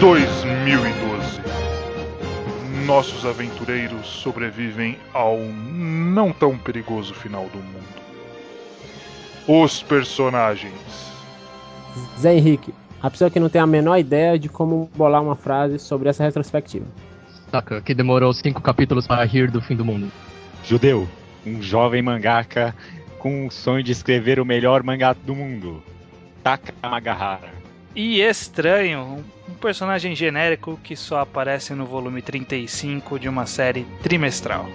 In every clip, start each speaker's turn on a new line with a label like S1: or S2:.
S1: 2012. Nossos aventureiros sobrevivem ao não tão perigoso final do mundo. Os personagens.
S2: Zé Henrique, a pessoa que não tem a menor ideia de como bolar uma frase sobre essa retrospectiva.
S3: Saca, que demorou cinco capítulos para rir do fim do mundo.
S4: Judeu, um jovem mangaka com o sonho de escrever o melhor mangá do mundo. Taka Magahara.
S5: E estranho, um personagem genérico que só aparece no volume 35 de uma série trimestral.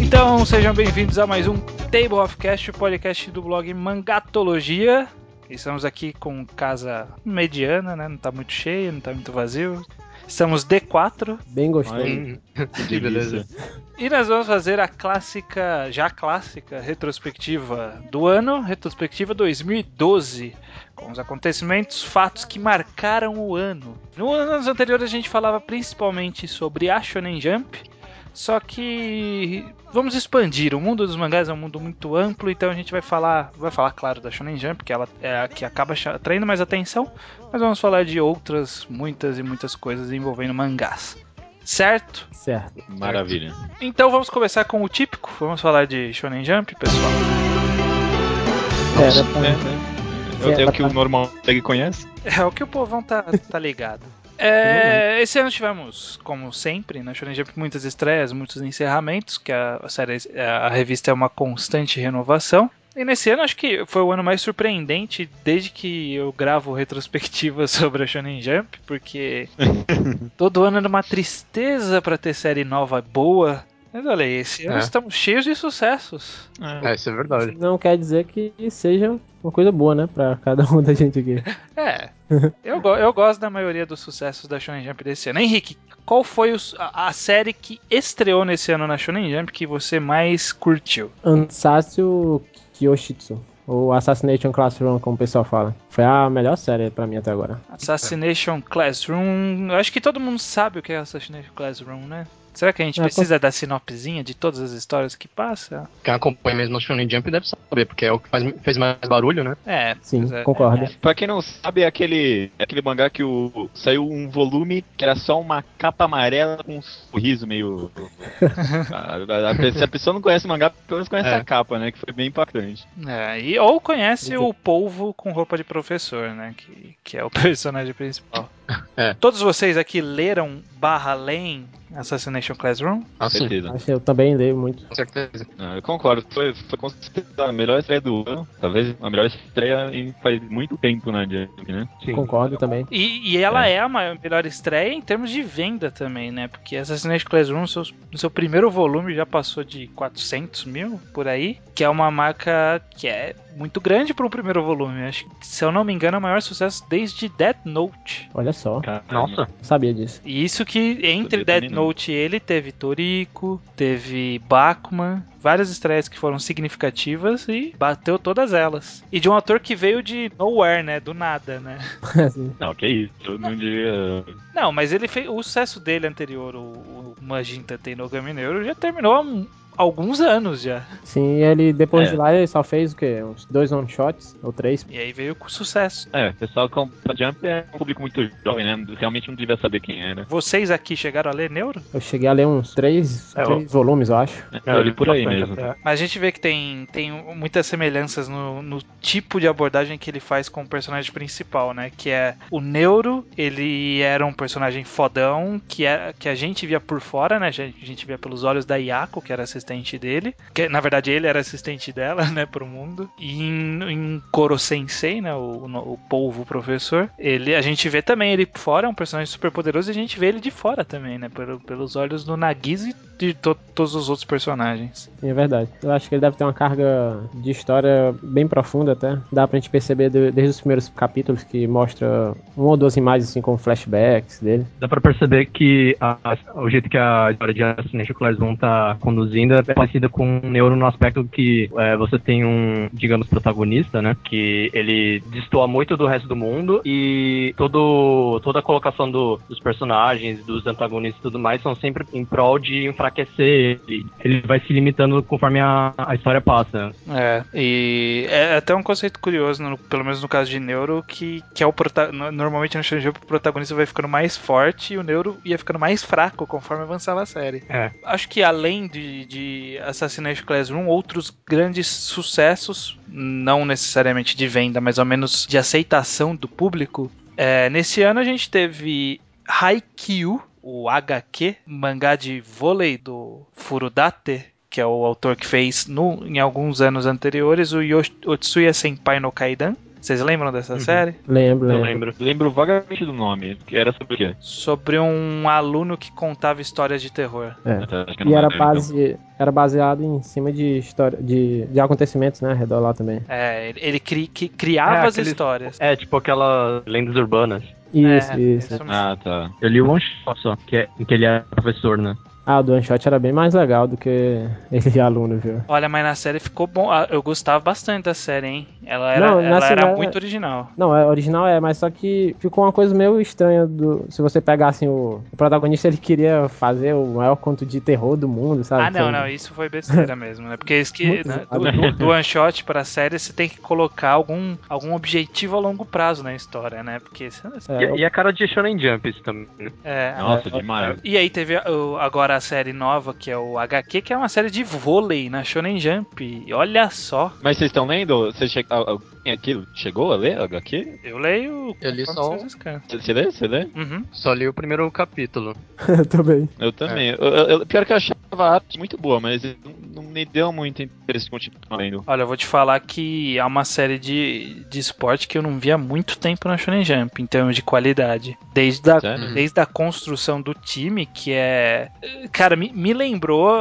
S5: Então, sejam bem-vindos a mais um Table of Cast, o podcast do blog Mangatologia. Estamos aqui com casa mediana, né? Não tá muito cheio, não tá muito vazio. Estamos D4
S2: Bem gostoso.
S4: Ai,
S3: Que beleza.
S5: e nós vamos fazer a clássica, já clássica, retrospectiva do ano, retrospectiva 2012, com os acontecimentos, fatos que marcaram o ano. No anos anteriores a gente falava principalmente sobre a Shonen Jump, só que vamos expandir. O mundo dos mangás é um mundo muito amplo, então a gente vai falar, vai falar claro da Shonen Jump, que ela é a que acaba atraindo mais atenção, mas vamos falar de outras muitas e muitas coisas envolvendo mangás. Certo?
S2: Certo.
S4: Maravilha.
S5: Então vamos começar com o típico. Vamos falar de Shonen Jump, pessoal.
S2: É,
S4: É,
S2: né,
S4: né? É, é o que o normal conhece?
S5: É o que o povão tá, tá ligado. É, esse ano tivemos, como sempre, na Shonen Jump muitas estreias, muitos encerramentos, que a, a série, a revista é uma constante renovação. E nesse ano acho que foi o ano mais surpreendente desde que eu gravo retrospectiva sobre a Shonen Jump, porque todo ano era uma tristeza pra ter série nova boa. Mas olha aí, esse ano
S3: É.
S5: estamos cheios de sucessos.
S3: É, isso é verdade.
S2: Não quer dizer que seja uma coisa boa, né? Pra cada um da gente aqui.
S5: É, eu, go- eu gosto da maioria dos sucessos da Shonen Jump desse ano. Henrique, qual foi os- a, a série que estreou nesse ano na Shonen Jump que você mais curtiu?
S2: Ansatsu Kyoshitsu. Ou Assassination Classroom, como o pessoal fala. Foi a melhor série pra mim até agora.
S5: Assassination Classroom. Eu acho que todo mundo sabe o que é Assassination Classroom, né? Será que a gente
S2: É,
S5: precisa da sinopsezinha de todas as histórias que passa?
S3: Quem acompanha mesmo o Shonen Jump deve saber, porque é o que faz- fez mais barulho, né?
S5: É,
S2: Sim,
S5: é.
S2: concordo.
S4: Pra quem não sabe, é aquele, é aquele mangá que o, saiu um volume que era só uma capa amarela com um sorriso meio. a, a- a- se a pessoa não conhece o mangá, pelo menos conhece
S3: É.
S4: a capa, né? Que foi bem impactante.
S5: É, e, ou conhece o polvo com roupa de professor, né? Que, que é o personagem principal.
S3: É.
S5: Todos vocês aqui leram barra leem Assassination Classroom?
S3: Assim,
S4: Certeza.
S2: Acho que eu também leio muito.
S3: com certeza.
S4: Ah, eu concordo, foi, foi com certeza a melhor estreia do ano. Talvez a melhor estreia em faz muito tempo na Jump, né?
S2: Concordo também.
S5: E, e ela é. a maior, melhor estreia em termos de venda também, né? Porque Assassination Classroom, no seu, no seu primeiro volume, já passou de 400 mil por aí, que é uma marca que é muito grande para um primeiro volume. Acho que, se eu não me engano, é o maior sucesso desde Death Note.
S2: Olha só,
S3: Nossa.
S2: sabia disso.
S5: E isso que entre
S4: não.
S5: Note e ele teve Toriko, teve Bakuman, várias estreias que foram significativas e bateu todas elas. E de um ator que veio de nowhere, né? Do nada, né?
S4: Não, que isso, não diria.
S5: Não, mas ele fez o sucesso dele anterior, o, o Magenta Tenogami Neuro, já terminou há um- alguns anos já.
S2: Sim, ele depois
S4: É.
S2: de lá ele só fez o quê? Uns dois one shots ou três.
S5: E aí veio com sucesso.
S4: É, o pessoal com a Jump é um público muito jovem, né? Realmente não devia saber quem era.
S5: Vocês aqui chegaram a ler Neuro?
S2: Eu cheguei a ler uns três,
S3: É,
S2: três volumes, eu acho.
S4: É, eu li por aí
S3: bastante
S4: mesmo.
S3: até.
S5: Mas a gente vê que tem, tem muitas semelhanças no, no tipo de abordagem que ele faz com o personagem principal, né? Que é o Neuro, ele era um personagem fodão que, é, que a gente via por fora, né? A gente, a gente via pelos olhos da Yako, que era assistente dele. Que, na verdade, ele era assistente dela, né? Pro mundo. E em, em Koro Sensei, né? O, o, o polvo professor, ele, a gente vê também ele fora, é um personagem super poderoso, e a gente vê ele de fora também, né? Pelo, pelos olhos do Nagisa e de to- todos os outros personagens.
S2: É verdade. Eu acho que ele deve ter uma carga de história bem profunda até. Dá pra gente perceber de- desde os primeiros capítulos que mostra uma ou duas imagens assim com flashbacks dele.
S3: Dá pra perceber que a- o jeito que a história de Assassination Classroom tá conduzindo coisa parecida com o Neuro no aspecto que é, você tem um, digamos, protagonista, né? Que ele destoa muito do resto do mundo e todo, toda a colocação do, dos personagens, dos antagonistas e tudo mais são sempre em prol de enfraquecer ele. Ele vai se limitando conforme a, a história passa.
S5: É, e é até um conceito curioso, no- pelo menos no caso de Neuro, que, que é o prota no- normalmente no Jump o protagonista vai ficando mais forte e o Neuro ia ficando mais fraco conforme avançava a série.
S3: É.
S5: Acho que além de, de Assassination Classroom, outros grandes sucessos, não necessariamente de venda, mas ao menos de aceitação do público. É, nesse ano a gente teve Haikyuu, o HQ, mangá de vôlei do Furudate, que é o autor que fez no, em alguns anos anteriores o Yosh- Otsuya Senpai no Kaidan. Vocês lembram dessa série?
S2: Lembro, lembro.
S4: lembro. Lembro vagamente do nome. Que era sobre o quê?
S5: Sobre um aluno que contava histórias de terror.
S2: É.
S4: Acho que eu não
S2: E era,
S4: lembro, então.
S2: base, era baseado em cima de história de, de acontecimentos, né? Ao redor lá também.
S5: É, ele- cri- que criava
S3: É,
S5: as histórias.
S3: É, tipo aquelas lendas urbanas.
S2: Isso,
S5: É,
S2: isso.
S5: isso.
S4: Ah, tá.
S3: Eu li um one shot só, que é, em que ele é professor, né?
S2: Ah, o do One Shot era bem mais legal do que ele de aluno, viu?
S5: Olha, mas na série ficou bom. Ah, Eu gostava bastante da série, hein? Ela era,
S2: Não, na
S5: ela era
S2: série-
S5: muito original.
S2: Não, é original é, mas só que ficou uma coisa meio estranha do. Se você pegar assim, o, o protagonista ele queria fazer o maior conto de terror do mundo, sabe?
S5: Ah, não,
S2: Foi-
S5: não, isso foi besteira mesmo, né? Porque isso que, né, do, do, do one shot pra série você tem que colocar algum, algum objetivo a longo prazo na história, né? Porque
S2: É,
S3: E, e a cara de Shonen Jump isso também.
S5: é,
S4: Nossa, demais.
S5: E aí teve agora a série nova, que é o HQ, que é uma série de vôlei na Shonen Jump. E olha só,
S4: Mas vocês estão lendo? Você che... al- Alguém aqui chegou a ler HQ?
S5: eu leio.
S6: Eu li só.
S4: Você lê? Você lê?
S5: Uhum.
S6: Só li o primeiro capítulo.
S2: eu também.
S4: Eu também. Eu, eu- eu- pior que eu achava a arte muito boa, mas não, não me deu muito interesse continuar lendo.
S5: Olha, eu vou te falar que é uma série de, de esporte que eu não via há muito tempo na Shonen Jump, em termos de qualidade. Desde a,
S4: Sério?
S5: desde a construção do time, que é. Cara, me, me lembrou.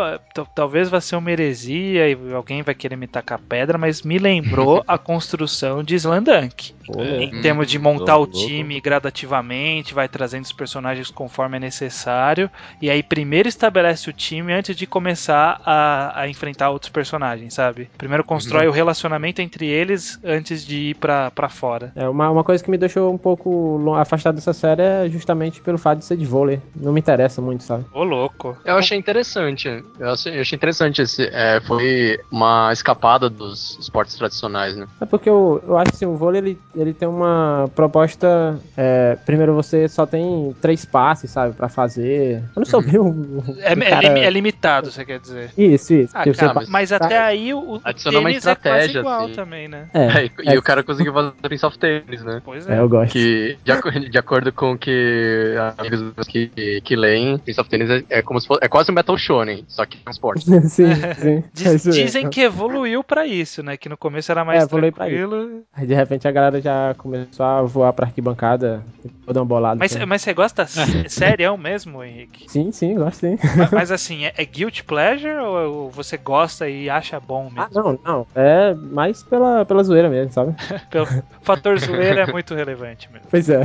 S5: Talvez vá ser uma heresia e alguém vai querer me tacar pedra, mas me lembrou a construção de Slandunk.
S2: Pô,
S4: É.
S5: Em termos de montar o
S4: louco, louco.
S5: time gradativamente, vai trazendo os personagens conforme é necessário. E aí primeiro estabelece o time antes de começar a, a enfrentar outros personagens, sabe? Primeiro constrói o relacionamento entre eles antes de ir pra, pra fora.
S2: É, uma, uma coisa que me deixou um pouco afastado dessa série é justamente pelo fato de ser de vôlei. Não me interessa muito, sabe?
S5: Ô, louco.
S6: Eu achei interessante. Eu achei, eu achei interessante esse. é, foi uma escapada dos esportes tradicionais, né?
S2: É porque eu, eu acho que assim, o vôlei ele, ele tem uma proposta. é, primeiro você só tem três passes, sabe, pra fazer. Eu não sou bem um.
S5: É, é
S2: cara-
S5: é limitado, você quer dizer.
S2: Isso, isso.
S5: Ah, cara,
S6: mas-
S5: até aí o, o
S6: Adicionou uma
S5: tênis é quase
S6: estratégia,
S5: igual
S6: assim.
S5: também, né?
S2: É,
S6: e e o cara conseguiu fazer Prince of Tennis, né?
S5: Pois
S2: é,
S5: é.
S2: eu gosto.
S6: Que, de, de acordo com o que amigos que, que leem, Prince of Tennis é, é como se fosse. É quase um Metal Shonen, só que é um esporte.
S2: sim, sim.
S5: Diz-
S2: É isso mesmo.
S5: dizem que evoluiu pra isso, né? Que no começo era mais
S2: É,
S5: tranquilo.
S2: Aí de repente a galera já começou a voar pra arquibancada, toda uma bolada.
S5: Mas,
S2: assim.
S5: mas você gosta s- sério mesmo, Henrique?
S2: Sim, sim, gosto sim.
S5: mas, mas assim, é, é guilty pleasure ou você gosta e acha bom
S2: Ah,
S5: mesmo?
S2: não, não. É mais pela, pela zoeira mesmo, sabe?
S5: Pelo o fator zoeira é muito relevante mesmo.
S2: Pois é.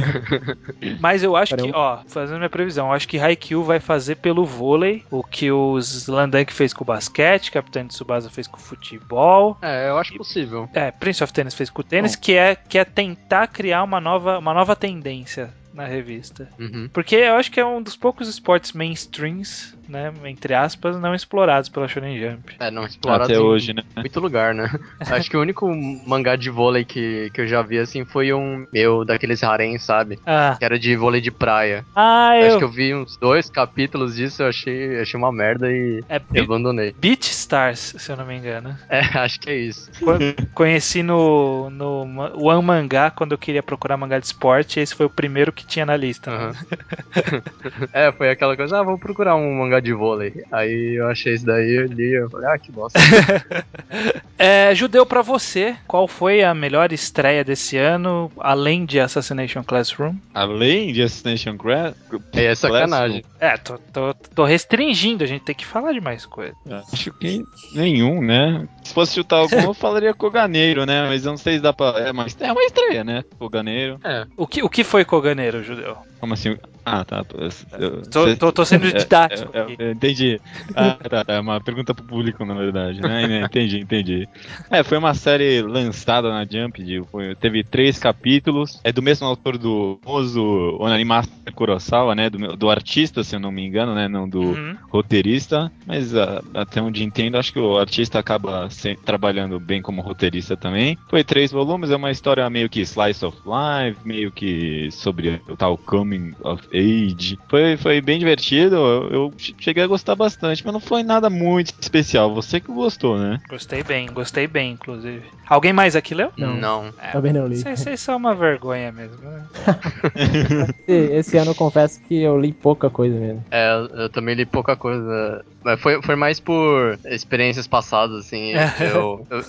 S5: Mas eu acho que,
S2: Caramba.
S5: ó, fazendo minha previsão, eu acho que Haikyuu vai fazer pelo vôlei o que o Slandank fez com o basquete, Capitão Tsubasa fez com o futebol.
S6: É, eu acho possível.
S5: É, Prince of Tennis fez com o tênis, que é, que é tentar criar uma nova, uma nova tendência na revista.
S6: Uhum.
S5: Porque eu acho que é um dos poucos esportes mainstreams, né, entre aspas, não explorados pela Shonen Jump.
S6: É, não explorado
S4: Até
S6: em
S4: hoje, né?
S6: muito lugar, né? Acho que o único mangá de vôlei que, que eu já vi, assim, foi um meu daqueles harem, sabe?
S5: Ah,
S6: Que era de vôlei de praia.
S5: ah
S6: Acho
S5: eu...
S6: que eu vi uns dois capítulos disso, eu achei, achei uma merda e
S5: É Be-
S6: abandonei.
S5: Beat Stars, se eu não me engano.
S6: É, acho que é isso.
S5: Co- Conheci no, no One Mangá quando eu queria procurar mangá de esporte, e esse foi o primeiro que tinha na lista. né?
S6: Aham. é, foi aquela coisa, ah, vou procurar um mangá de vôlei. Aí eu achei esse daí, eu li, eu falei, ah, que bosta.
S5: É, Judeu, pra você, qual foi a melhor estreia desse ano, além de Assassination Classroom?
S4: Além de Assassination Class...
S6: Aí é sacanagem.
S5: É, tô, tô, tô restringindo, a gente tem que falar de mais coisa.
S4: Acho que nenhum, né? Se fosse chutar algum, eu falaria Coganeiro, né? Mas eu não sei se dá pra. É uma, é uma estreia, né? Coganeiro.
S6: É,
S5: O que, o que foi Judeu?
S4: Como assim? Ah, tá. Eu,
S5: Tô,
S4: cê-
S5: tô, tô sendo
S4: é,
S5: didático
S4: é,
S5: aqui.
S4: é, entendi. Ah, tá, tá. É uma pergunta pro público, na verdade, né? né, Entendi, entendi. É, foi uma série lançada na Jump, de, foi- teve três capítulos. É do mesmo autor do famoso Onani Master Kurosawa, né? Do, do artista, se eu não me engano, né? Não do
S5: Uhum.
S4: roteirista. Mas ah, até onde entendo, acho que o artista acaba se- trabalhando bem como roteirista também. Foi três volumes, é uma história meio que slice of life, meio que sobre o tal coming of age. Foi, foi bem divertido, eu, eu cheguei a gostar bastante, mas não foi nada muito especial. Você que gostou, né?
S5: Gostei bem, gostei bem, inclusive. Alguém mais aqui leu?
S2: Não.
S6: Não.
S5: É,
S2: Também não li.
S5: Vocês são uma vergonha mesmo. né?
S2: Esse, esse ano eu confesso que eu li pouca coisa mesmo.
S6: É, eu- eu também li pouca coisa. Mas foi, foi mais por experiências passadas, assim. Eu, eu,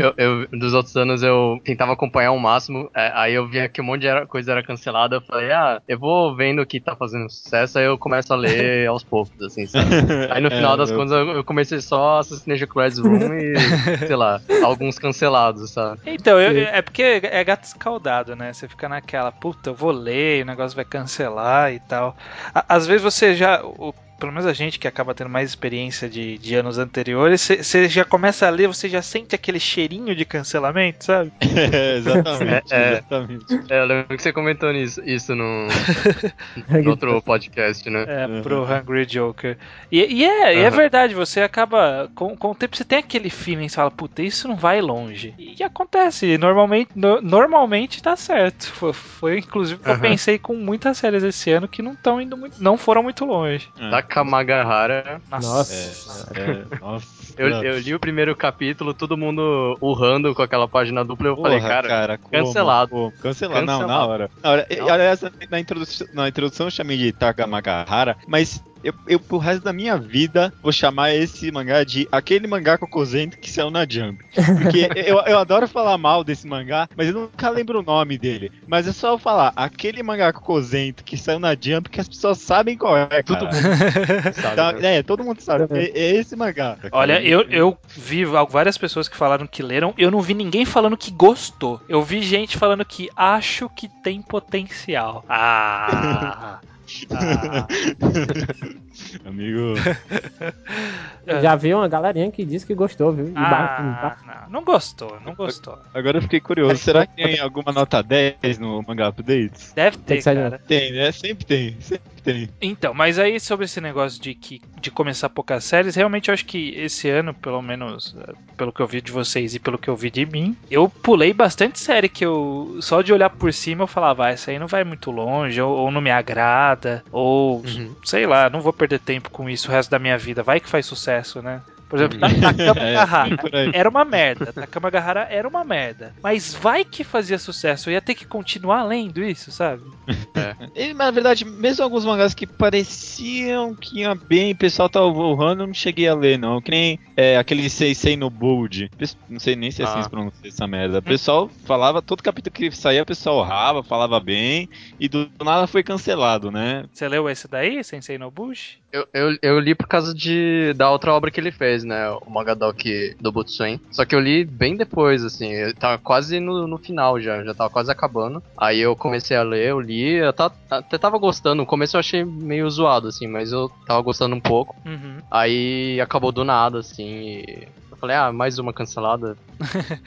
S6: eu- eu- dos outros anos eu tentava acompanhar o máximo. é, aí eu via que um monte de era- coisa era cancelada. Eu falei, ah, eu vou vendo o que tá fazendo sucesso. Aí eu começo a ler aos poucos, assim, sabe? Aí no
S4: É,
S6: final das
S4: eu-
S6: contas eu, comecei só Assassination Classroom e, sei lá, alguns cancelados, sabe?
S5: Então, eu- é porque é gato escaldado, né? Você fica naquela, puta, eu vou ler, o negócio vai cancelar e tal. À- Às vezes você já. o- pelo menos a gente que acaba tendo mais experiência de, de anos anteriores, você- já começa a ler, você já sente aquele cheirinho de cancelamento, sabe?
S4: É, exatamente,
S6: É, é.
S4: exatamente.
S6: É, eu lembro que você comentou nisso, isso no, no outro podcast, né?
S5: É,
S4: Uhum.
S5: pro Hungry Joker. E, e é, e é
S6: Uhum.
S5: verdade, você acaba. Com, com o tempo você tem aquele feeling, você fala, puta, isso não vai longe. E acontece, e normalmente, no- normalmente tá certo. Foi, foi inclusive que eu
S6: Uhum.
S5: pensei com muitas séries esse ano que não estão indo muito. não foram muito longe.
S6: Da Kamagahara.
S2: Nossa.
S4: É, é, nossa.
S6: Eu, eu li o primeiro capítulo, todo mundo urrando com aquela página dupla. Eu falei,
S4: Porra,
S6: cara,
S4: como?
S6: cancelado.
S4: Pô, cancelado. Não, na
S6: Cancelado.
S4: hora. Na hora. Aliás, na introdução, na introdução eu chamei de Takamagahara, mas eu, eu, pro resto da minha vida, vou chamar esse mangá de aquele mangá cocosento que saiu na Jump. Porque eu, eu adoro falar mal desse mangá, mas eu nunca lembro o nome dele. Mas é só eu falar, aquele mangá cocosento que saiu na Jump que as pessoas sabem qual é,
S6: Todo mundo sabe. Né?
S4: é, todo mundo sabe. É, é esse mangá.
S5: Olha, eu, eu vi várias pessoas que falaram que leram, eu não vi ninguém falando que gostou. Eu vi gente falando que acho que tem potencial. Ah! ah.
S4: Amigo.
S2: Já vi uma galerinha que disse que gostou, viu?
S5: Ah, não, não gostou, não gostou.
S4: Agora eu fiquei curioso. Será que tem alguma nota 10 no Manga Updates?
S5: Deve ter, cara.
S4: Tem, né? Sempre tem. Sempre tem.
S5: Então, mas aí sobre esse negócio de que de começar poucas séries, realmente eu acho que esse ano, pelo menos eh, pelo que eu vi de vocês e pelo que eu vi de mim, eu pulei bastante série que eu só de olhar por cima eu falava, ah, essa aí não vai muito longe, ou, ou não me agrada, ou
S6: Uhum.
S5: sei lá, não vou perder tempo com isso o resto da minha vida, vai que faz sucesso, né? Por exemplo, Ta- Takama
S4: É,
S5: era uma merda, Takama Gahara era uma merda, mas vai que fazia sucesso, eu ia ter que continuar lendo isso, sabe?
S4: E, na verdade, mesmo alguns mangás que pareciam que ia bem, o pessoal tava voando, eu não cheguei a ler, não. Que nem é, aquele Seisei no Bold. Não sei nem se é assim
S6: Ah.
S4: se pronuncia essa merda. O pessoal falava, todo capítulo que saía, o pessoal rava, falava bem, e do nada foi cancelado, né?
S5: Você leu esse daí, Sensei no Bush?
S6: Eu, eu, eu li por causa de, da outra obra que ele fez, né? O Magadoki do Butsuen. Só que eu li bem depois, assim. Eu tava quase no, no final já. Já tava quase acabando. Aí eu comecei a ler, eu li. Eu ta- até tava gostando. No começo eu achei meio zoado, assim. Mas eu tava gostando um pouco.
S5: Uhum.
S6: Aí acabou do nada, assim. E eu falei, ah, mais uma cancelada.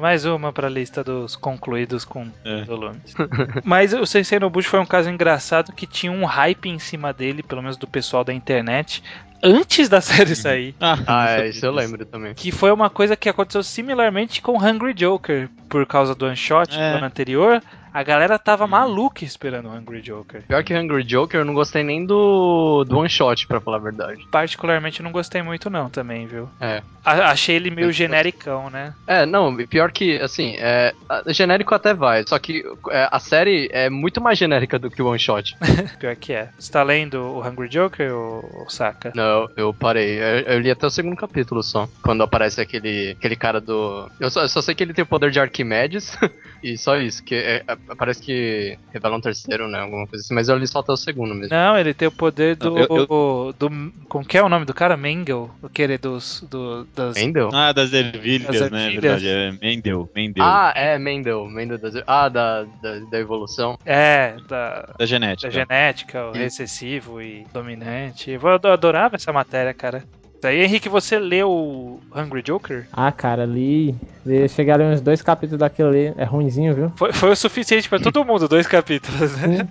S5: Mais uma pra lista dos concluídos com
S4: É.
S5: volumes. Mas o Sensei no Bush foi um caso engraçado que tinha um hype em cima dele, pelo menos do pessoal da internet, antes da série sair.
S6: Ah, é, isso eu lembro também.
S5: Que foi uma coisa que aconteceu similarmente com Hungry Joker, por causa do one shot
S4: É.
S5: do ano anterior. A galera tava maluca esperando o Hungry Joker.
S6: Pior que Hungry Joker, eu não gostei nem do, do one shot, pra falar a verdade.
S5: Particularmente não gostei muito não também, viu?
S6: É.
S5: A- achei ele meio genericão, né?
S6: É, não, pior que, assim, é, genérico até vai, só que é, a série é muito mais genérica do que o One Shot.
S5: Pior que é. Você tá lendo o Hungry Joker, ou Saka?
S6: Não, eu parei, eu, eu li até o segundo capítulo só, quando aparece aquele, aquele cara do... Eu só, eu só sei que ele tem o poder de Arquimedes, e só isso, que é, é- parece que revela um terceiro, né? Alguma coisa assim, mas eu li só até o segundo mesmo.
S5: Não, ele tem o poder do.
S4: Eu- eu-
S5: do como que é o nome do cara? Mengel. Aquele dos. Do, das,
S6: Mendel?
S4: Ah, das ervilhas,
S5: Das
S4: né?
S5: ervilhas.
S4: Verdade, é Mendel, Mendel.
S6: Ah, é, Mendel. Mendel das... Ah, da, da, da evolução.
S5: É, da.
S4: da genética.
S5: Da genética, o recessivo e dominante. Eu ado- adorava essa matéria, cara. Daí, Henrique, você leu Hungry Joker?
S2: Ah, cara, ali. li- Cheguei a ler uns dois capítulos daquilo ali. É ruinzinho, viu?
S5: Foi, foi o suficiente pra todo mundo, dois capítulos, né?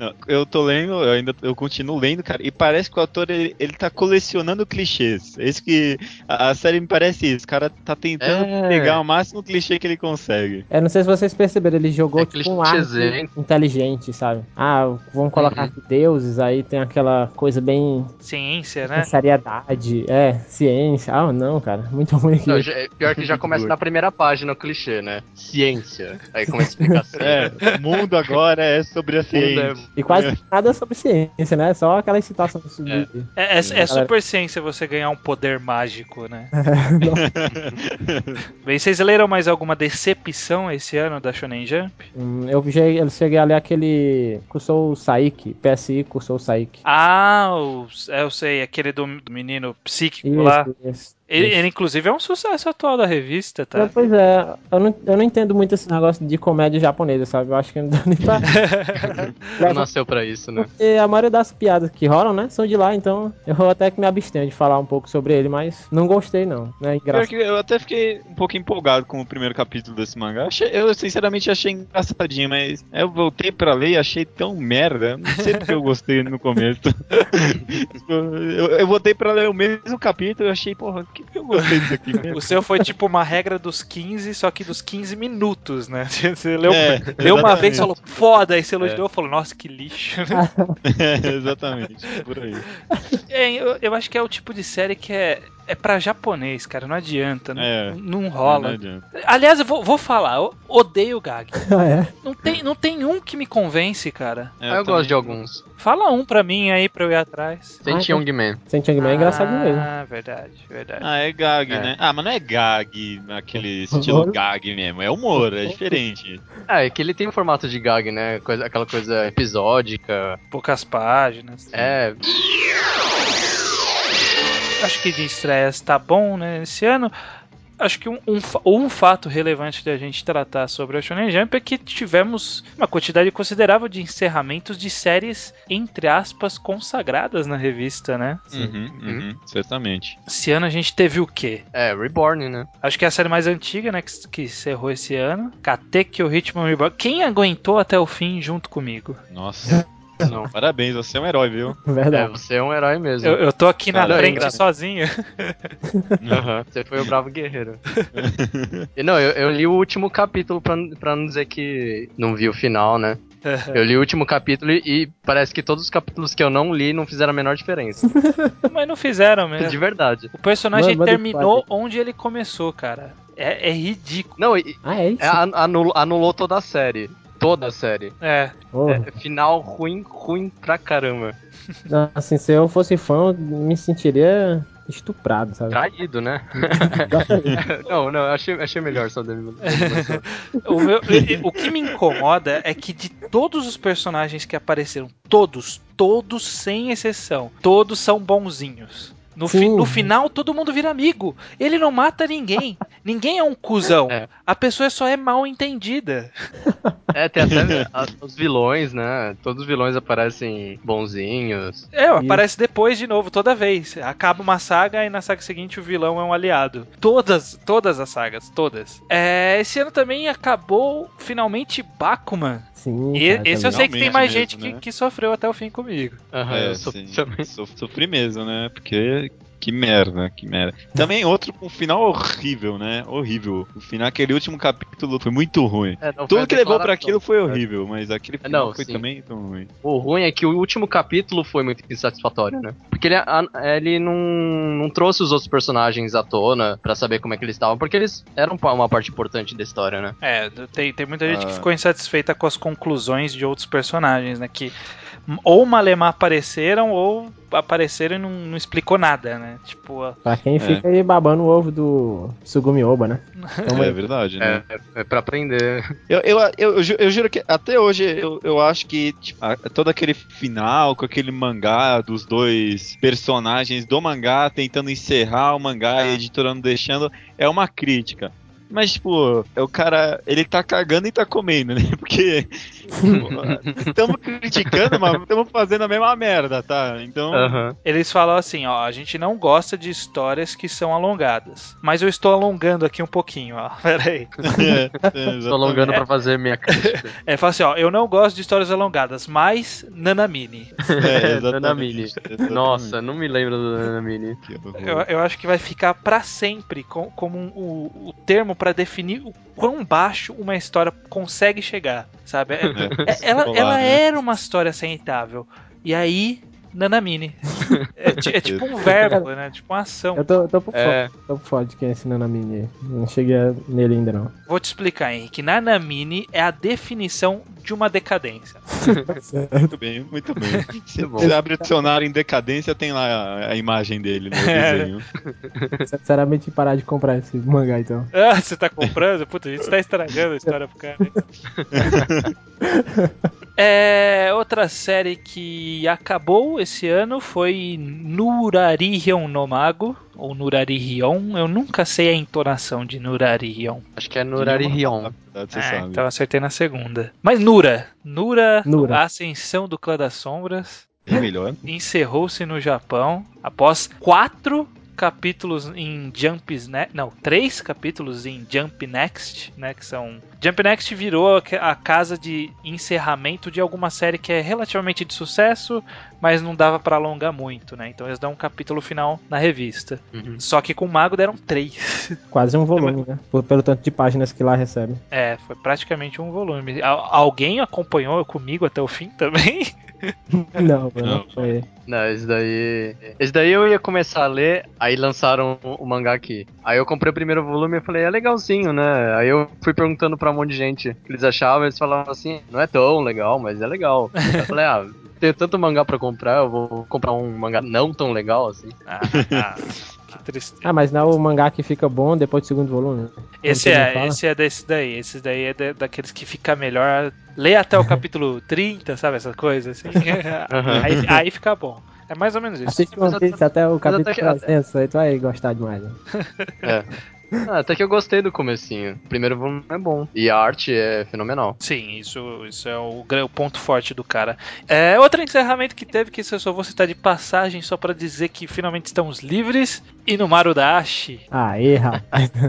S4: Não, Eu tô lendo, eu ainda eu continuo lendo, cara, e parece que o autor ele, ele tá colecionando clichês. É isso que a, a série me parece isso. O cara tá tentando
S6: É.
S4: pegar o máximo clichê que ele consegue.
S2: Eu não sei se vocês perceberam, ele jogou
S6: É
S2: tipo um ar inteligente, sabe? Ah, vamos colocar
S6: Uhum.
S2: aqui deuses, aí tem aquela coisa bem
S5: Ciência,
S2: com
S5: né?
S2: seriedade, é, ciência. Ah, não, cara, muito ruim aqui.
S6: Não, já- é pior que já começa na primeira página o clichê, né? Ciência. Aí começa a explicação.
S4: É, o mundo agora é sobre a ciência.
S2: E quase nada sobre ciência, né? Só aquela citação do
S6: É.
S5: É, é, é
S2: Galera.
S5: super ciência você ganhar um poder mágico, né? Bem, vocês leram mais alguma decepção esse ano da Shonen Jump?
S2: Hum, eu, cheguei, eu cheguei a ler aquele Kusou Saiki, PSI Kusou Saiki.
S5: Ah, é, eu sei, aquele do, do menino psíquico lá.
S2: Isso, isso.
S5: Ele, ele, inclusive, é um sucesso atual da revista,
S2: É,
S5: tá?
S2: Pois é, eu não, eu não entendo muito esse negócio de comédia japonesa, sabe? Eu acho que não dá nem pra.
S6: Não nasceu pra isso, né?
S2: Porque a maioria das piadas que rolam, né, são de lá, então eu vou até que me abstenho de falar um pouco sobre ele, mas não gostei não, né? Engraçado.
S4: que eu até fiquei um pouco empolgado com o primeiro capítulo desse mangá. Achei- eu sinceramente achei engraçadinho, mas eu voltei pra ler e achei tão merda. Não sei porque eu gostei no começo. eu, eu voltei pra ler o mesmo capítulo e achei, porra, que, eu gostei disso aqui mesmo?
S5: O seu foi tipo uma regra dos 15, só que dos 15 minutos, né? Você leu,
S4: É,
S5: leu uma vez e falou, foda, aí você elogiou e falou, nossa, que lixo.
S4: É, exatamente, por aí.
S5: É, eu, eu acho que é o tipo de série que é, é pra japonês, cara, não adianta, não,
S4: É.
S5: não rola.
S4: Não adianta.
S5: Aliás, eu vou, vou falar, eu odeio o Gag.
S2: Ah, é?
S5: Não tem, não tem um que me convence, cara.
S4: É,
S6: Ah, eu gosto de alguns.
S5: Fala um pra mim aí pra eu ir atrás.
S6: Tem
S2: Ah,
S6: Youngman.
S2: Saint Young Man é engraçado mesmo.
S5: Ah, verdade, verdade.
S4: Ah, é gag,
S6: É.
S4: né? Ah, mas não é gag naquele estilo
S2: Humor.
S4: gag mesmo. É humor, é diferente.
S6: Ah, é que ele tem um formato de gag, né? Coisa, aquela coisa episódica.
S5: Poucas páginas.
S6: É,
S5: Acho que de estreias tá bom, né? Esse ano. Acho que um, um, um fato relevante da gente tratar sobre a Shonen Jump é que tivemos uma quantidade considerável de encerramentos de séries, entre aspas, consagradas na revista, né?
S4: Uhum, uhum, certamente.
S5: Esse ano a gente teve o quê?
S6: é Reborn, né?
S5: Acho que é a série mais antiga, né? Que, que encerrou esse ano. Katekyo Hitman Reborn. Quem aguentou até o fim junto comigo?
S4: Nossa.
S6: Não.
S4: Parabéns, você é um herói, viu?
S6: É,
S2: Verdade.
S6: você é um herói mesmo.
S5: Eu, eu tô aqui na
S4: Cara,
S5: frente sozinho.
S6: Aham, Você foi o bravo guerreiro. e não, eu, eu li o último capítulo pra, pra não dizer que não vi o final, né? Eu li o último capítulo e, parece que todos os capítulos que eu não li não fizeram a menor diferença.
S5: Mas não fizeram mesmo.
S6: De verdade.
S5: O personagem
S2: Mano,
S5: terminou onde ele começou, cara. É, é ridículo.
S6: Não, e,
S2: Ah, é isso?
S6: é, an- anulou, anulou toda a série. Toda a série.
S5: É.
S2: Porra.
S6: É, final ruim, ruim pra caramba.
S2: Não, Assim, se eu fosse fã, eu me sentiria estuprado, sabe?
S6: Traído, né? Não, não, achei, achei melhor só dele.
S5: O, meu- o que me incomoda é que de todos os personagens que apareceram, todos, todos sem exceção, todos são bonzinhos. No, fi- no final, todo mundo vira amigo. Ele não mata ninguém. ninguém é um cuzão.
S6: É.
S5: A pessoa só é mal entendida.
S6: É, tem até os vilões, né? Todos os vilões aparecem bonzinhos.
S5: É, aparece depois de novo, toda vez. Acaba uma saga e na saga seguinte o vilão é um aliado. Todas, todas as sagas, todas. É, esse ano também acabou finalmente Bakuman.
S2: Sim,
S5: E
S2: cara,
S5: esse eu sei que tem mais
S4: mesmo,
S5: gente que,
S4: né?
S5: que sofreu até o fim comigo.
S6: Aham,
S4: É,
S6: eu sou
S4: sim.
S6: também.
S4: Sof- Sofri mesmo, né? Porque. Que merda, que merda. Também outro com um final horrível, né? Horrível. O final, aquele último capítulo foi muito ruim.
S6: É, não,
S4: Tudo que levou pra
S6: declaração.
S4: aquilo foi horrível, mas aquele final
S6: Não,
S4: foi
S6: sim.
S4: também tão ruim.
S6: O ruim é que o último capítulo foi muito insatisfatório, né? Porque ele, ele não, não trouxe os outros personagens à tona pra saber como é que eles estavam, porque eles eram uma parte importante da história, né?
S5: É, tem, tem muita gente que
S4: Ah.
S5: ficou insatisfeita com as conclusões de outros personagens, né? Que ou Malemar apareceram ou apareceram e não, não explicou nada, né? Tipo,
S2: Pra quem fica aí babando o ovo do Sugumi Oba, né? Então,
S4: É verdade, né?
S6: É, é, é pra aprender.
S4: Eu, eu, eu, eu, ju- eu juro que até hoje eu, eu acho que tipo, a- todo aquele final com aquele mangá dos dois personagens do mangá tentando encerrar o mangá e a editora não deixando é uma crítica. Mas, tipo, é o cara, ele tá cagando e tá comendo, né? Porque estamos criticando, mas estamos fazendo a mesma merda, tá? Então,
S5: eles falam assim, ó, a gente não gosta de histórias que são alongadas. Mas eu estou alongando aqui um pouquinho, ó. Pera aí.
S4: é, é,
S6: Tô alongando pra fazer minha crítica.
S5: É, fala assim, ó, eu não gosto de histórias alongadas, mas Nanamini.
S4: É,
S6: Nanamini. Nossa, não me lembro do Nanamini.
S5: Eu, eu acho que vai ficar pra sempre com- como um- o, o termo pra definir o quão baixo uma história consegue chegar, sabe? É- é- ela,
S4: Polar,
S5: ela
S4: né?
S5: era uma história aceitável. E aí, Nanamini. É, é tipo um verbo, né? Tipo uma ação.
S2: Eu tô, eu tô por fora.
S6: É,
S2: Tô por fora de quem é esse Nanamini aí. Não cheguei nele ainda, não.
S5: Vou te explicar, Henrique. Nanamini é a definição de uma decadência.
S4: Muito bem, muito bem. Você abre o dicionário em decadência, tem lá a, a imagem dele no
S5: É.
S4: desenho.
S2: Sinceramente, parar de comprar esse mangá, então.
S5: Ah, você tá comprando? Puta, a gente tá estragando a história pro cara. É, outra série que acabou esse ano foi Nurarion no Mago, ou Nurarion. Eu nunca sei a entonação de Nurarion.
S6: acho que é Nurari Rion.
S4: Você
S5: É, então acertei na segunda. Mas Nura, Nura,
S2: Nura.
S5: a ascensão do Clã das Sombras,
S4: É melhor.
S5: encerrou-se no Japão após quatro capítulos em Jump Ne não, três capítulos em Jump Next, né, que são Jump Next virou a casa de encerramento de alguma série que é relativamente de sucesso, mas não dava pra alongar muito, né? Então eles dão um capítulo final na revista.
S6: Uhum.
S5: Só que com o Mago deram três.
S2: Quase um volume, né? Por- pelo tanto de páginas que lá recebe.
S5: É, foi praticamente um volume. Al- alguém acompanhou comigo até o fim também?
S2: Não, não,
S4: Não.
S2: foi.
S6: Não, esse daí. Esse daí eu ia começar a ler, aí lançaram o, o mangá aqui. Aí eu comprei o primeiro volume e falei, é legalzinho, né? Aí eu fui perguntando pra monte de gente que eles achavam, eles falavam assim, não é tão legal, mas é legal. eu falei, ah, tenho tanto mangá pra comprar, eu vou comprar um mangá não tão legal assim.
S5: Ah, ah, que tristeza.
S2: Ah, mas não é o mangá que fica bom depois do segundo volume.
S5: Esse é, esse é desse daí. Esse daí é da- daqueles que fica melhor. Lê até o capítulo 30, sabe? Essas coisas assim. aí, aí fica bom. É mais ou menos isso.
S2: Assiste One Piece até o capítulo
S6: até que-
S2: 300, aí tu vai gostar demais. Né?
S6: É. Ah, até que eu gostei do comecinho. O primeiro volume é bom. E a arte é fenomenal.
S5: Sim, isso, isso é o, o ponto forte do cara. É, outro encerramento que teve, que eu só vou citar de passagem, só pra dizer que finalmente estamos livres. E no Marudashi.
S2: Aê, rapaz.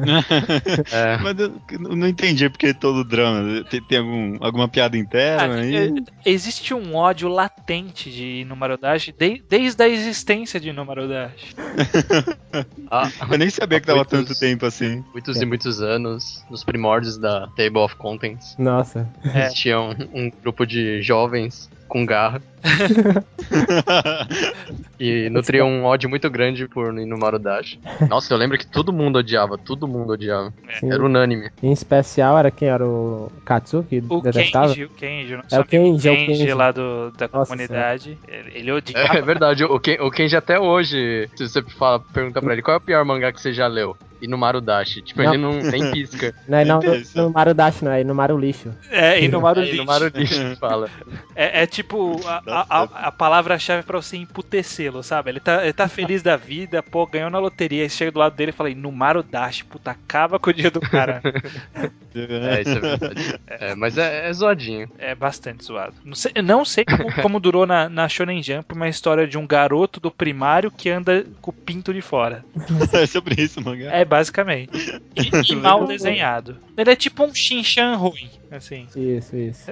S6: É.
S4: Mas eu não entendi porque todo drama. Tem, tem algum, alguma piada interna
S5: Ah,
S4: aí?
S5: é- existe um ódio latente de Inumarudashi de- desde a existência de Inumarudashi.
S6: Ah,
S4: Eu nem sabia que dava
S6: Muitos-
S4: tanto tempo assim.
S6: muitos e muitos anos, nos primórdios da Table of Contents,
S2: Nossa.
S5: É.
S6: existia um, um grupo de jovens com garra e nutria um ódio muito grande por Inumaru Dash. Nossa, eu lembro que todo mundo odiava, todo mundo odiava.
S2: Sim.
S6: Era unânime.
S2: Em especial era quem era o Katsuki,
S5: O
S2: detestava.
S5: Kenji, o Kenji, o nosso
S2: É o Kenji, é o Kenji.
S5: lá do, da
S2: Nossa
S5: comunidade. Ele, ele
S6: É,
S5: odiava.
S6: é verdade, o, Ken, o Kenji até hoje, se você fala, pergunta pra ele qual é o pior mangá que você já leu? Inumaru Dash. Tipo,
S2: Não.
S6: ele não nem pisca.
S2: Não é não, no, no Marudashi, não, é no Maru Lixo.
S5: É, Inumaru
S6: É
S5: Lixo.
S6: Inumaru Dash que fala.
S5: É, é tipo a, a, a- palavra-chave pra você emputecê-lo, sabe? Ele tá, ele tá feliz da vida, pô, ganhou na loteria. Aí chega do lado dele e fala: Inumaru Dash, puta, acaba com o dia do cara.
S6: É, isso é verdade. É, mas é, é zoadinho.
S5: É bastante zoado. Não sei, eu não sei como, como durou na, na Shonen Jump uma história de um garoto do primário que anda com o pinto de fora.
S4: é sobre isso, mangá.
S5: É, basicamente. E, e mal desenhado. Ele é tipo um Shinchan ruim, assim.
S2: Isso, isso.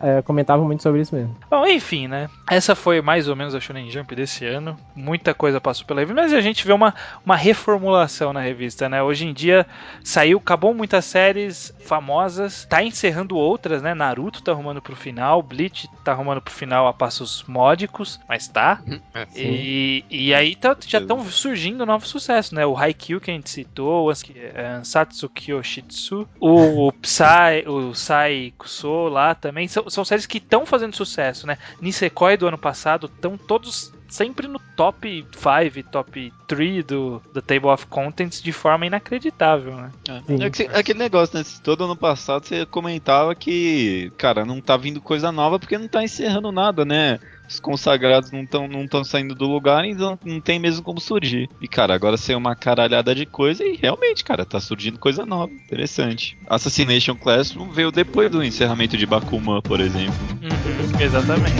S2: É, eu comentava muito sobre isso mesmo.
S5: Bom, enfim, né? Essa foi mais ou menos a Shonen Jump desse ano. Muita coisa passou pela revista, mas a gente vê uma, uma reformulação na revista, né? Hoje em dia saiu, acabou muitas séries famosas, tá encerrando outras, né? Naruto tá arrumando pro final, Bleach tá arrumando pro final a passos módicos, mas tá.
S6: É.
S5: E, e aí tá- já estão surgindo novos sucessos, né? O Haikyuu que a gente citou, o é, Ansatsu Kyoshitsu, o Psy, o Sai Kuso lá também, são, são séries que estão fazendo sucesso. Sucesso, né? Nisekoi do ano passado estão todos sempre no top 5, top 3 do, do Table of Contents de forma inacreditável, né?
S4: É, é, que, é aquele negócio, né? Todo ano passado você comentava que, cara, não tá vindo coisa nova porque não tá encerrando nada, né? Os consagrados não estão não tão saindo do lugar e não, não tem mesmo como surgir. E, cara, agora saiu uma caralhada de coisa e realmente, cara, tá surgindo coisa nova. Interessante. Assassination Classroom veio depois do encerramento de Bakuman, por exemplo.
S5: Uhum, exatamente.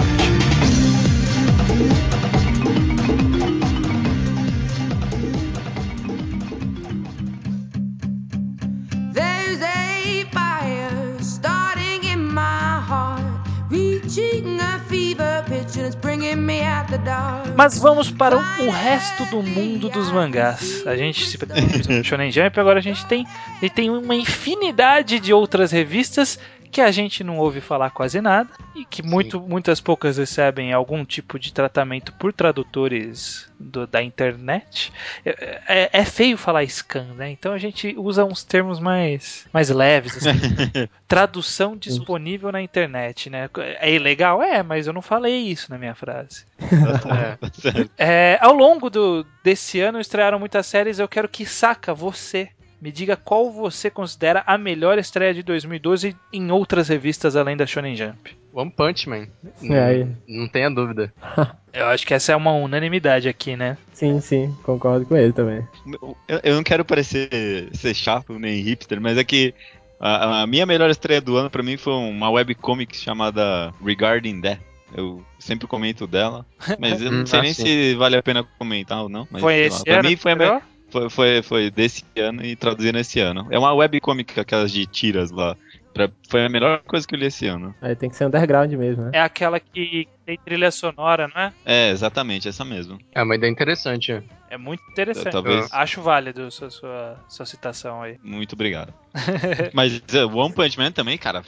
S7: There's a fire starting in my heart, reaching a fever pitch and it's bringing me out the dark.
S5: Mas vamos para o, resto do mundo dos mangás. A gente se Shonen Jump, agora a gente tem, gente tem uma infinidade de outras revistas que a gente não ouve falar quase nada e que muito, muitas poucas recebem algum tipo de tratamento por tradutores do- da internet. É, é- é feio falar scan, né? Então a gente usa uns termos mais, mais leves, assim. Tradução disponível na internet, né? É ilegal? É, mas eu não falei isso na minha frase.
S6: É.
S5: É, ao longo do, desse ano estrearam muitas séries. Eu quero que saca você. Me diga qual você considera a melhor estreia de 2012 em outras revistas além da Shonen Jump.
S6: One Punch Man.
S2: É, aí.
S6: Não, não tenha dúvida.
S5: Eu acho que essa é uma unanimidade aqui, né?
S2: Sim, sim, concordo com ele também.
S4: Eu, eu não quero parecer ser chato nem hipster, mas é que a, a minha melhor estreia do ano pra mim foi uma webcomic chamada Regarding That. Eu sempre comento dela, mas eu não sei
S6: Ah,
S4: nem
S6: sim.
S4: se vale a pena comentar ou não. Mas,
S5: Foi esse
S4: lá. Pra mim foi, a me-
S5: melhor?
S4: Foi, foi, foi desse ano e traduzindo esse ano. É uma webcomic, aquelas de tiras lá. Pra- foi a melhor coisa que eu li esse ano.
S2: Aí tem que ser underground mesmo, né?
S5: É aquela que tem trilha sonora, não é?
S4: É, exatamente, essa mesmo.
S6: É uma ideia interessante.
S5: É muito interessante.
S4: Talvez-
S5: Acho válido sua, sua, sua citação aí.
S4: Muito obrigado. Mas é, One Punch Man também, cara,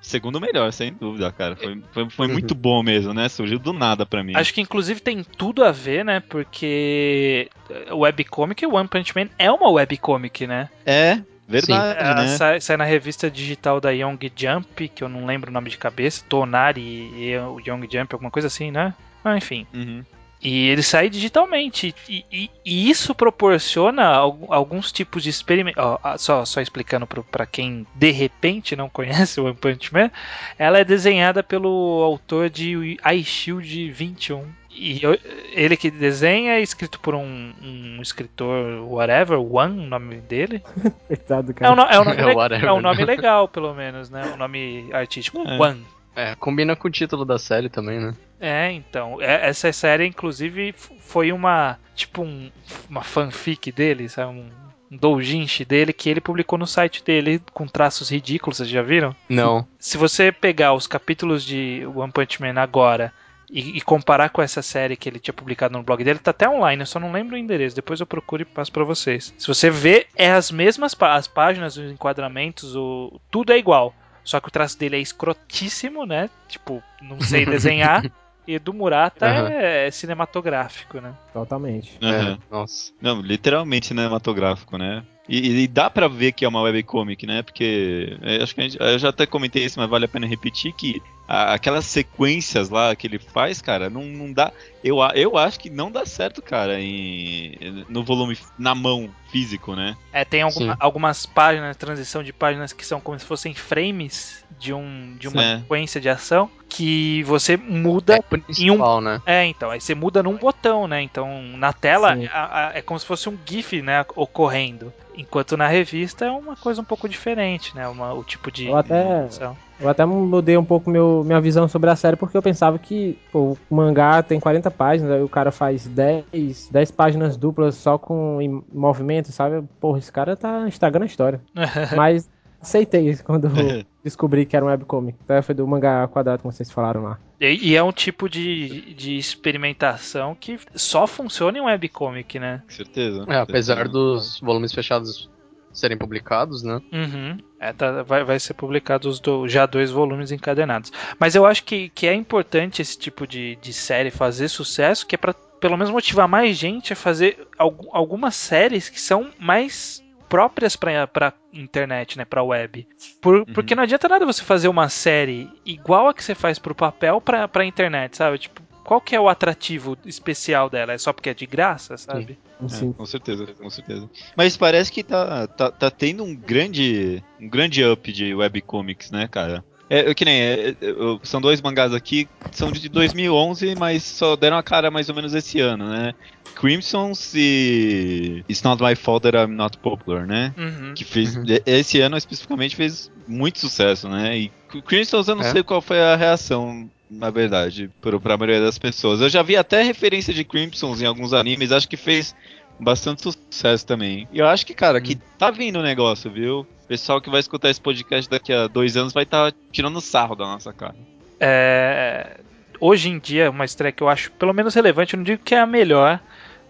S4: segundo melhor, sem dúvida, cara. Foi, foi, foi muito bom mesmo, né? Surgiu do nada pra mim.
S5: Acho que inclusive tem tudo a ver, né? Porque o webcomic, o One Punch Man é uma webcomic, né?
S4: É, verdade,
S5: Ela
S4: né?
S5: sai, sai na revista digital da Young Jump, que eu não lembro o nome de cabeça, Tonari e o Young Jump, alguma coisa assim, né? Ah, enfim.
S4: Uhum.
S5: E ele sai digitalmente. E, e- e isso proporciona al- alguns tipos de experimento. só, só explicando pra quem de repente não conhece o One Punch Man, ela é desenhada pelo autor de Ice Shield 21. E eu- ele que desenha é escrito por um, um escritor, whatever, One, o nome dele.
S2: Coitado do
S5: É
S2: cara.
S5: um, é um nome,
S6: É whatever.
S5: é um nome legal, pelo menos, né? Um nome artístico.
S4: É.
S5: One.
S6: É, combina com o título da série também, né?
S5: É, então. é- essa série, inclusive, foi uma. Tipo, um- uma fanfic dele, sabe? Um, um doujinshi dele que ele publicou no site dele com traços ridículos, vocês já viram?
S6: Não.
S5: Se você pegar os capítulos de One Punch Man agora e, e comparar com essa série que ele tinha publicado no blog dele, tá até online, eu só não lembro o endereço, depois eu procuro e passo pra vocês. Se você vê, é as mesmas pá- as páginas, os enquadramentos, o, tudo é igual. Só que o traço dele é escrotíssimo, né? Tipo, não sei desenhar. E do Murata
S6: Aham.
S5: é, é cinematográfico, né?
S2: Totalmente.
S4: Aham.
S6: É, nossa.
S4: Não, literalmente cinematográfico, né? E, e dá pra ver que é uma webcomic, né? Porque é, acho que a gente, eu já até comentei isso, mas vale a pena repetir que a- aquelas sequências lá que ele faz, cara, não, não dá. Eu, a- eu acho que não dá certo, cara, em, no volume na mão físico, né?
S5: É, tem alguma- algumas páginas, transição de páginas que são como se fossem frames de, um, de uma
S4: É.
S5: sequência de ação que você muda
S6: É principal, né?
S5: É, então, aí você muda num botão, né? Então, na tela
S2: Sim.
S5: a- a- é como se fosse um GIF, né? Ocorrendo. Enquanto na revista é uma coisa um pouco diferente, né? Uma, o tipo de.
S2: Eu até-
S5: ação.
S2: Eu até mudei um pouco meu, minha visão sobre a série, porque eu pensava que pô, o mangá tem 40 páginas, aí o cara faz 10, 10 páginas duplas só com em movimento, sabe? Porra, esse cara tá estragando a história. Mas aceitei isso quando descobri que era um webcomic. Até foi do mangá quadrado, como vocês falaram lá.
S5: E, e é um tipo de, de experimentação que só funciona em webcomic, né?
S4: Com certeza.
S6: É, apesar dos volumes fechados serem publicados, né?
S5: Uhum. É, tá- vai, vai ser publicado os do- já dois volumes encadenados. Mas eu acho que, que é importante esse tipo de, de série fazer sucesso, que é pra pelo menos motivar mais gente a fazer algu- algumas séries que são mais próprias pra, pra internet, né? Pra web. Por, Porque não adianta nada você fazer uma série igual a que você faz pro papel pra, pra internet, sabe? Tipo, qual que é o atrativo especial dela? É só porque é de graça, sabe?
S2: Sim.
S4: É, com certeza, com certeza. Mas parece que tá, tá, tá tendo um grande, um grande up de webcomics, né, cara? É, eu que nem, é, é, eu- são dois mangás aqui, são de 2011, mas só deram a cara mais ou menos esse ano, né? Crimsons e It's Not My Fault That I'm Not Popular, né?
S5: Uhum.
S4: Que fez, e- esse ano especificamente fez muito sucesso, né? E Crimsons eu não
S6: É.
S4: sei qual foi a reação, na verdade, pro- pra maioria das pessoas. Eu já vi até referência de Crimsons em alguns animes, acho que fez bastante sucesso também. E eu acho que, cara, que tá vindo o negócio, viu? O pessoal que vai escutar esse podcast daqui a dois anos vai estar tirando sarro da nossa cara.
S5: É, hoje em dia, uma estreia que eu acho pelo menos relevante, eu não digo que é a melhor,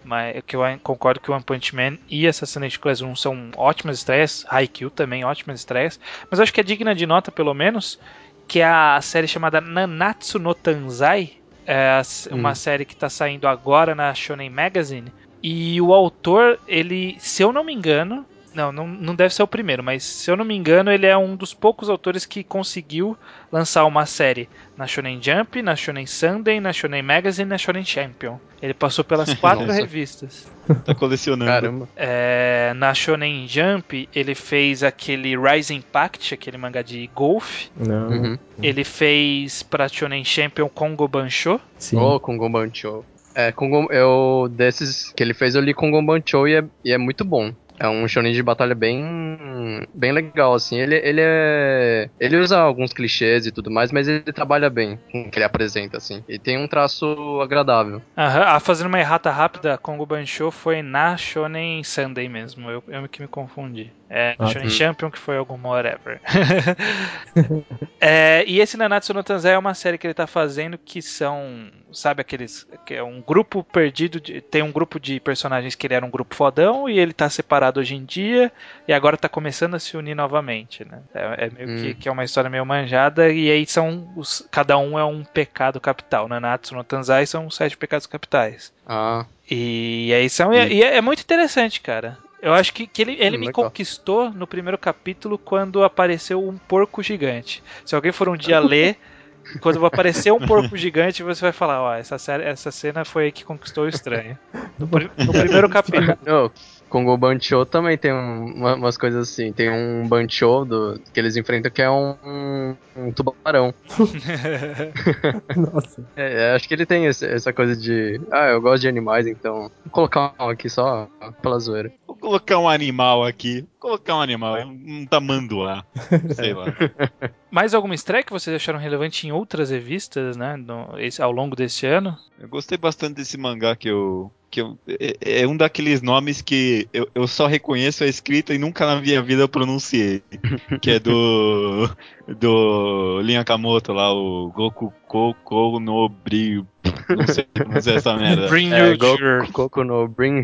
S5: mas que eu concordo que o One Punch Man e Assassination Class 1 são ótimas estreias, Haikyuu também ótimas estreias, mas acho que é digna de nota pelo menos, que é a série chamada Nanatsu no Tanzai, é s- uma série que está saindo agora na Shonen Magazine, e o autor, ele, se eu não me engano, não, não, não deve ser o primeiro, mas se eu não me engano, ele é um dos poucos autores que conseguiu lançar uma série na Shonen Jump, na Shonen Sunday, na Shonen Magazine e na Shonen Champion. Ele passou pelas quatro
S6: Nossa.
S5: revistas.
S4: Tá colecionando.
S6: Caramba.
S5: É, na Shonen Jump, ele fez aquele Rise Impact, aquele mangá de golfe.
S2: Não.
S6: Uhum.
S5: Ele fez pra Shonen Champion Kongo Bancho.
S2: Sim.
S6: Ô, Kongon Bancho. É, Kongon, eu, desses que ele fez, eu li Kongon Bancho e é, e é muito bom. É um shonen de batalha bem bem legal, assim. Ele, ele é... Ele usa alguns clichês e tudo mais, mas ele trabalha bem com o que ele apresenta, assim. E tem um traço agradável.
S5: Aham, ah, fazendo uma errata rápida, Kongo Bancho foi na Shonen Sunday mesmo. Eu, eu que me confundi. É, na
S2: Ah,
S5: Shonen
S6: hum.
S5: Champion, que foi algum whatever. É, e esse Nanatsu no Taizai é uma série que ele tá fazendo que são, sabe aqueles, que é um grupo perdido, de- tem um grupo de personagens que ele era um grupo fodão e ele tá separado hoje em dia e agora tá começando a se unir novamente, né? É, é meio que,
S6: Hum.
S5: que é uma história meio manjada e aí são, os, cada um é um pecado capital. Nanatsu no Taizai são os sete pecados capitais.
S6: Ah,
S5: E aí são, e, e é, é muito interessante, cara. Eu acho que, que ele, ele
S6: Hum,
S5: me
S6: legal.
S5: conquistou no primeiro capítulo quando apareceu um porco gigante. Se alguém for um dia ler, quando aparecer um porco gigante, você vai falar, ó, essa, série, essa cena foi aí que conquistou o estranho. No, no primeiro capítulo.
S6: Ô, Kongo Bancho também tem um- uma- umas coisas assim. Tem um Bancho do, que eles enfrentam que é um, um, um tubarão.
S2: Nossa.
S6: É, é, acho que ele tem esse- essa coisa de. Ah, eu gosto de animais, então. Vou colocar um aqui só pela zoeira.
S4: Vou colocar um animal aqui. Vou colocar um animal, um tamanduá. Sei lá.
S5: Mais alguma estreia que vocês acharam relevante em outras revistas, né, no- esse- ao longo desse ano?
S4: Eu gostei bastante desse mangá que eu. Que eu é, é um daqueles nomes que eu, eu só reconheço a escrita e nunca na minha vida eu pronunciei. que é do. Do Linha Kamoto lá, o Goku Koko no Brio. Não sei pronunciar essa merda.
S5: Bring
S6: É, Goku. Goku no Bring.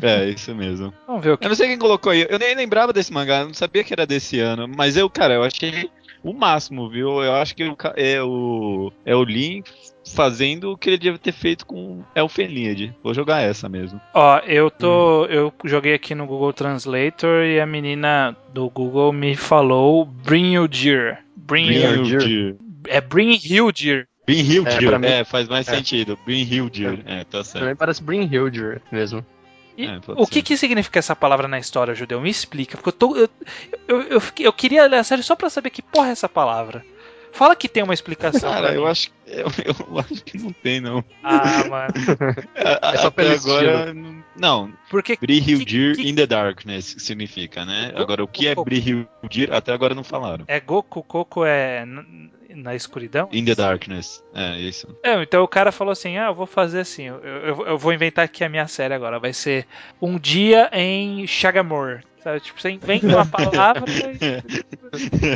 S4: É, isso mesmo.
S5: Vamos ver o que
S4: Eu não sei quem colocou aí. Eu nem lembrava desse mangá, eu não sabia que era desse ano. Mas eu, cara, eu achei o máximo, viu? Eu acho que é o, é o Lin fazendo o que ele deve ter feito com Elfen Lied. Vou jogar essa mesmo.
S5: Ó, eu tô. Eu joguei aqui no Google Translator e a menina do Google me falou Bring You Dear. Bring,
S6: Bring
S5: You-
S6: You.
S5: É Bring You Dear.
S4: Brin Hildir.
S6: É, mim-
S4: É, faz mais
S6: é.
S4: sentido. Brin Hildir. É, tá certo.
S6: Também parece Bring Hildir mesmo.
S5: E
S4: É,
S5: o que, que significa essa palavra na história, Judeu? Me explica. Porque eu, tô, eu, eu, eu, fiquei- eu queria ler a série só pra saber que porra é essa palavra. Fala que tem uma explicação.
S4: Cara, eu acho, eu, eu acho que não tem, não.
S5: Ah, mano.
S4: A-
S6: É só
S4: Até
S6: pelo
S4: agora. não- Não,
S5: Porque.
S4: Bri Hildir
S5: que-
S4: in the Darkness significa, né? Agora, o que é
S5: Goku-
S4: Bri Hildir, até agora não falaram.
S5: É Goku, Coco é na escuridão?
S4: In the Darkness. É, isso.
S5: É, então o cara falou assim: ah, eu vou fazer assim, eu, eu, eu vou inventar aqui a minha série agora. Vai ser Um Dia em Shagamore. Sabe? Tipo, você inventa uma palavra,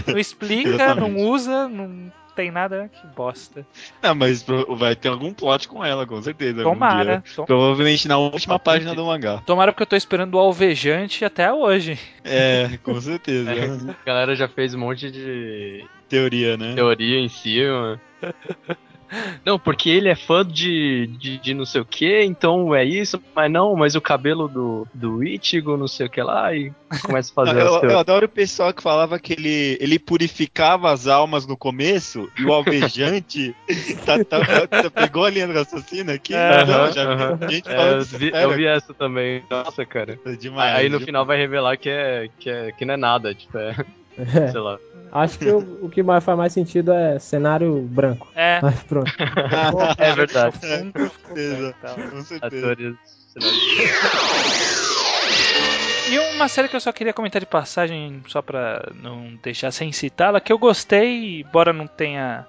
S5: e não explica, não
S4: Exatamente.
S5: usa, não tem nada. Que bosta.
S4: Não, mas pro- vai ter algum plot com ela, com certeza.
S5: Tomara. Tom-
S4: Provavelmente na última página do mangá.
S5: Tomara porque eu tô esperando o alvejante até hoje.
S4: É, com certeza.
S6: A galera já fez um monte de
S4: Teoria, né?
S6: teoria em cima. Não, porque ele é fã de, de, de não sei o que, então é isso, mas não, mas o cabelo do, do Ichigo, não sei o que lá, e começa a fazer
S4: eu, eu adoro o pessoal que falava que ele, ele purificava as almas no começo e o alvejante tá, tá- tá- pegou a linha do raciocínio aqui. Não, já gente
S6: É, vi- eu vi essa também. Nossa, cara.
S4: É demais.
S6: Aí no
S4: viu?
S6: final vai revelar que é, que é que não é nada, tipo, é,
S2: É,
S6: sei lá.
S2: acho que o, o que mais faz mais sentido é cenário branco.
S5: É,
S2: Mas pronto.
S6: É verdade.
S5: fundo,
S4: certeza.
S5: tal.
S4: Com certeza.
S6: Atores.
S5: E uma série que eu só queria comentar de passagem, só pra não deixar sem citá-la, que eu gostei, embora não tenha,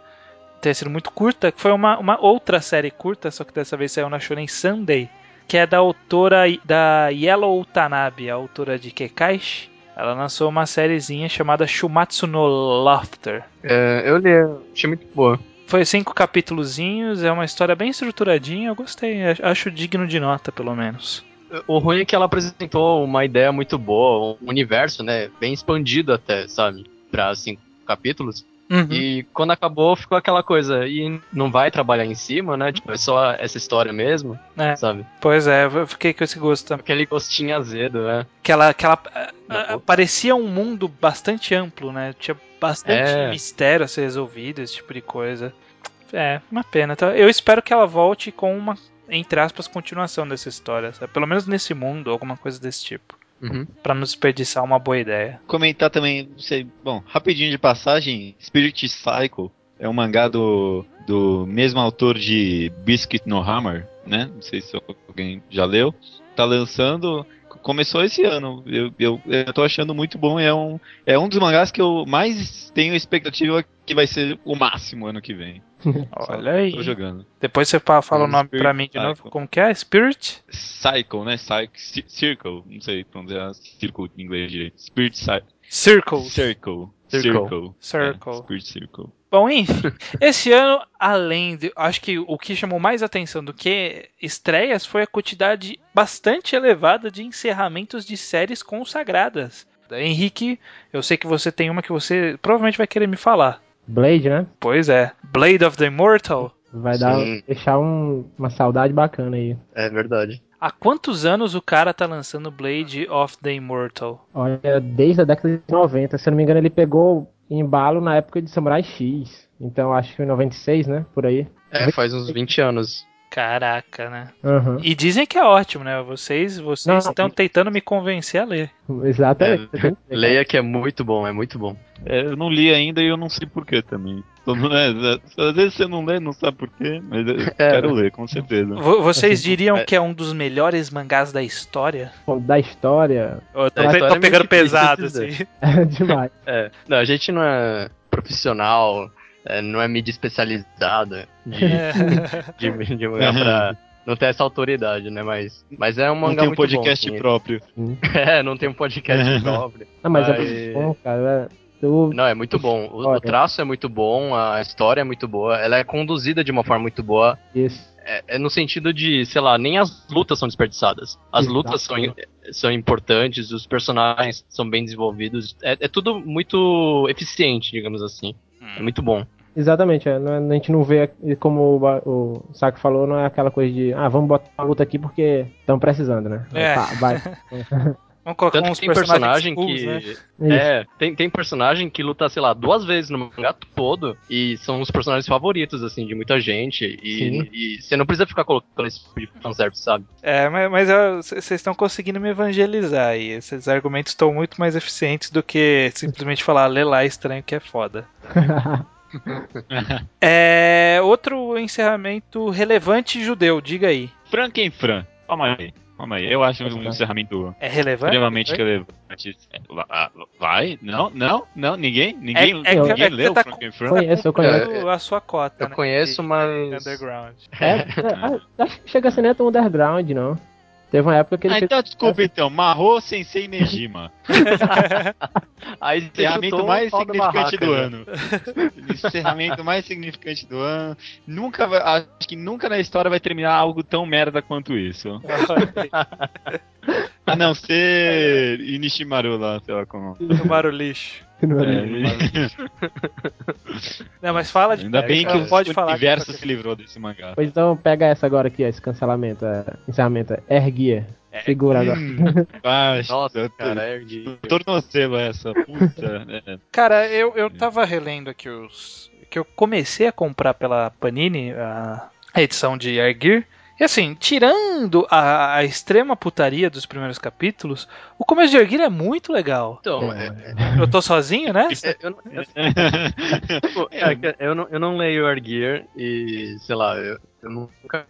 S5: tenha sido muito curta, que foi uma, uma outra série curta, só que dessa vez saiu na Shonen Sunday, que é da autora da Yellow Utanabe, a autora de Kekaishi. Ela lançou uma sériezinha chamada Shumatsu no Laughter.
S6: É, eu li, achei muito boa.
S5: Foi cinco capítulozinhos, é uma história bem estruturadinha, eu gostei, acho digno de nota, pelo menos.
S6: O ruim é que ela apresentou uma ideia muito boa, um universo, né, bem expandido até, sabe, pra cinco capítulos.
S5: Uhum.
S6: E quando acabou, ficou aquela coisa, e não vai trabalhar em cima, né, tipo, é só essa história mesmo,
S5: É.
S6: sabe?
S5: Pois é, eu fiquei com esse gosto também.
S6: Aquele gostinho azedo, né?
S5: que ela, que ela
S6: Não,
S5: ah,
S6: pô.
S5: parecia um mundo bastante amplo, né? Tinha bastante
S6: É.
S5: mistério a ser resolvido, esse tipo de coisa. É, uma pena. Então, eu espero que ela volte com uma, entre aspas, continuação dessa história. sabe? Pelo menos nesse mundo, alguma coisa desse tipo.
S6: Uhum.
S5: Pra não desperdiçar uma boa ideia.
S4: Comentar também, bom, rapidinho de passagem, Spirit Cycle é um mangá do, do mesmo autor de Biscuit no Hammer, né? Não sei se alguém já leu. Tá lançando, começou esse ano. Eu, eu, eu tô achando muito bom. É um, é um dos mangás que eu mais tenho expectativa que vai ser o máximo ano que vem.
S5: Olha aí.
S4: Tô jogando.
S5: Depois você fa- fala o
S4: É,
S5: nome
S4: Spirit
S5: pra mim de novo.
S4: Cycle.
S5: Como que é? Spirit?
S4: Cycle, né? Cycle, ci- Circle, não sei pronunciar círculo em inglês direito. Spirit Cycle. Circle.
S6: Circle.
S4: Circle.
S5: Circle.
S4: É, Spirit Circle.
S5: Bom, enfim, esse ano, além de. Acho que o que chamou mais atenção do que estreias foi a quantidade bastante elevada de encerramentos de séries consagradas. Henrique, eu sei que você tem uma que você provavelmente vai querer me falar.
S2: Blade, né?
S5: Pois é, Blade of the Immortal.
S2: Vai dar, deixar um- uma saudade bacana aí.
S6: É verdade.
S5: Há quantos anos o cara tá lançando Blade of the Immortal?
S2: Olha, desde a década de 90, se eu não me engano, ele pegou embalo na época de Samurai X. Então acho que em 96, né? Por aí.
S6: É, faz uns 20 anos.
S5: Caraca, né?
S2: Aham.
S5: E dizem que é ótimo, né? Vocês vocês
S2: Não,
S5: estão tentando me convencer a ler.
S2: Exatamente.
S6: É, leia que é muito bom, é muito bom.
S4: É, eu não li ainda e eu não sei porquê também. É, é, às vezes você não lê, não sabe porquê, mas eu
S6: É.
S4: quero ler, com certeza.
S5: Vo- Vocês diriam
S6: é-
S5: que é um dos melhores mangás da história?
S2: Da história,
S5: Eu tô,
S6: história
S5: pegando pesado, assim.
S2: é demais.
S6: É, não, a gente não é profissional, é, não é mídia especializada de, de, de mangá pra não ter essa autoridade, né? Mas, mas é um
S4: Não
S6: mangá
S4: tem um
S6: muito
S4: podcast
S6: bom,
S4: próprio.
S6: É, não tem um podcast próprio.
S2: Não, mas é
S6: Aí-
S2: muito bom, cara. É- Eu,
S6: Não, é muito bom. O, o traço é muito bom, a história é muito boa, ela é conduzida de uma forma muito boa.
S2: isso.
S6: É, é no sentido de, sei lá, nem as lutas são desperdiçadas. As
S2: Exato.
S6: lutas são, são importantes, os personagens são bem desenvolvidos. É, é tudo muito eficiente, digamos assim. É muito bom.
S2: Exatamente, é, não é- a gente não vê, como o, Saco falou, não é aquela coisa de, ah, vamos botar uma luta aqui porque estão precisando, né?
S5: É.
S2: Tá, vai.
S5: Vamos colocar
S6: Tanto
S5: uns
S6: que tem personagem
S5: cools,
S6: que.
S5: né?
S2: Isso.
S6: É, tem, tem personagem que luta, sei lá, duas vezes no mangá todo e são os personagens favoritos, assim, de muita gente. E, e você não precisa ficar colocando esse tipo de fanservice, sabe?
S5: É, mas, vocês estão conseguindo me evangelizar aí. Esses argumentos estão muito mais eficientes do que simplesmente falar, lê lá, estranho que é foda. É, outro encerramento relevante judeu, diga aí.
S4: Frankenfran. Calma aí. Calma aí. Eu acho um encerramento
S5: É relevante?
S4: extremamente relevante. É, va- Vai? Não, não, não. Ninguém? Ninguém,
S5: É- é
S4: ninguém
S5: é
S4: leu
S5: tá
S4: Frankenfran?
S2: Conheço, eu conheço.
S5: Cumprindo a sua cota,
S6: Eu
S5: né,
S6: conheço,
S5: de-
S6: mas-
S5: de Underground.
S2: É, é, acho que chega a ser nem tão underground, não. Teve uma época que ele
S4: Ah,
S2: fez.
S4: então desculpa então. Marro Sensei Nejima.
S6: Aí você
S4: Encerramento mais significante
S6: barraca,
S4: do
S6: né?
S4: ano. Encerramento mais significante do ano. Nunca vai- acho que nunca na história vai terminar algo tão merda quanto isso. não ser Inishimaru lá, sei lá como.
S5: Tomaram lixo.
S2: Não
S4: É,
S2: isso.
S5: Não, mas fala de
S4: Ainda bem que
S5: pode
S4: o
S5: falar.
S4: universo se livrou desse mangá.
S2: Pois então, pega essa agora aqui, ó, esse cancelamento, é, encerramento. É Erguia. Segura agora.
S4: Baixa,
S6: Nossa, cara, é ergui.
S4: Tornozelo essa, puta. é.
S5: Cara, eu, eu tava relendo aqui os. Que eu comecei a comprar pela Panini a, a edição de Gear. E assim, tirando a, a extrema putaria dos primeiros capítulos, o começo de Gear é muito legal.
S6: Então, é,
S5: Eu tô sozinho, né?
S6: é, eu, não- eu, é não, eu não leio Gear e, sei lá, eu, eu nunca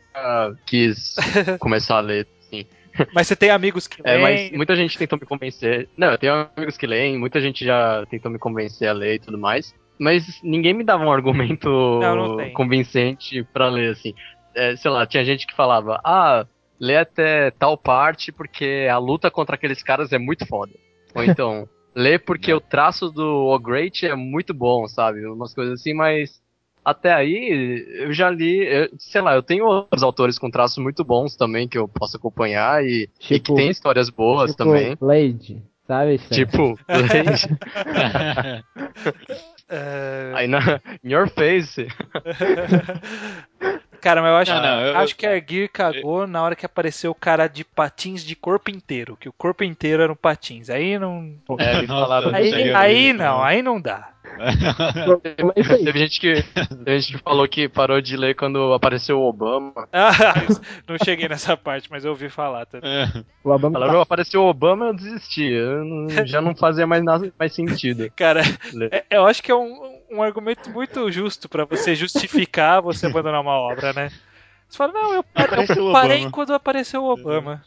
S6: quis começar a ler, assim.
S5: Mas você tem amigos que
S6: É,
S5: leem.
S6: mas muita gente tentou me convencer. Não, eu tenho amigos que leem, muita gente já tentou me convencer a ler e tudo mais. Mas ninguém me dava um argumento
S5: Não, não
S6: convincente pra ler, assim. É, sei lá, tinha gente que falava, ah, lê até tal parte porque a luta contra aqueles caras é muito foda. Ou então, lê porque o traço do O Great é muito bom, sabe? Umas coisas assim, mas até aí eu já li, eu- sei lá, eu tenho outros autores com traços muito bons também que eu posso acompanhar e, e que
S2: Tipo-
S6: tem histórias boas
S2: tipo,
S6: também.
S2: Blade, sabe? Stan?
S6: Tipo, Blade.
S5: É,
S6: aí na in your face.
S5: Cara, mas eu acho,
S4: Não, não, eu-
S5: acho que a Gear cagou na hora que apareceu o cara de patins de corpo inteiro, que o corpo inteiro era um patins. Aí não.
S6: É,
S4: Nossa,
S6: falaram
S5: Aí,
S6: disso aí.
S5: aí não, aí não dá.
S6: Teve gente, que, teve gente que falou que parou de ler quando apareceu o Obama.
S5: Ah, não cheguei nessa parte, mas eu ouvi falar também.
S4: É.
S2: O Obama
S6: Falaram,
S2: tá-
S6: "Oh, apareceu o Obama, eu desisti. Eu não- já não fazia mais nada mais sentido.
S5: Cara, é- eu acho que é um, um argumento muito justo pra você justificar você abandonar uma obra, né? Você fala, não, eu, eu parei
S4: Obama.
S5: quando apareceu o Obama.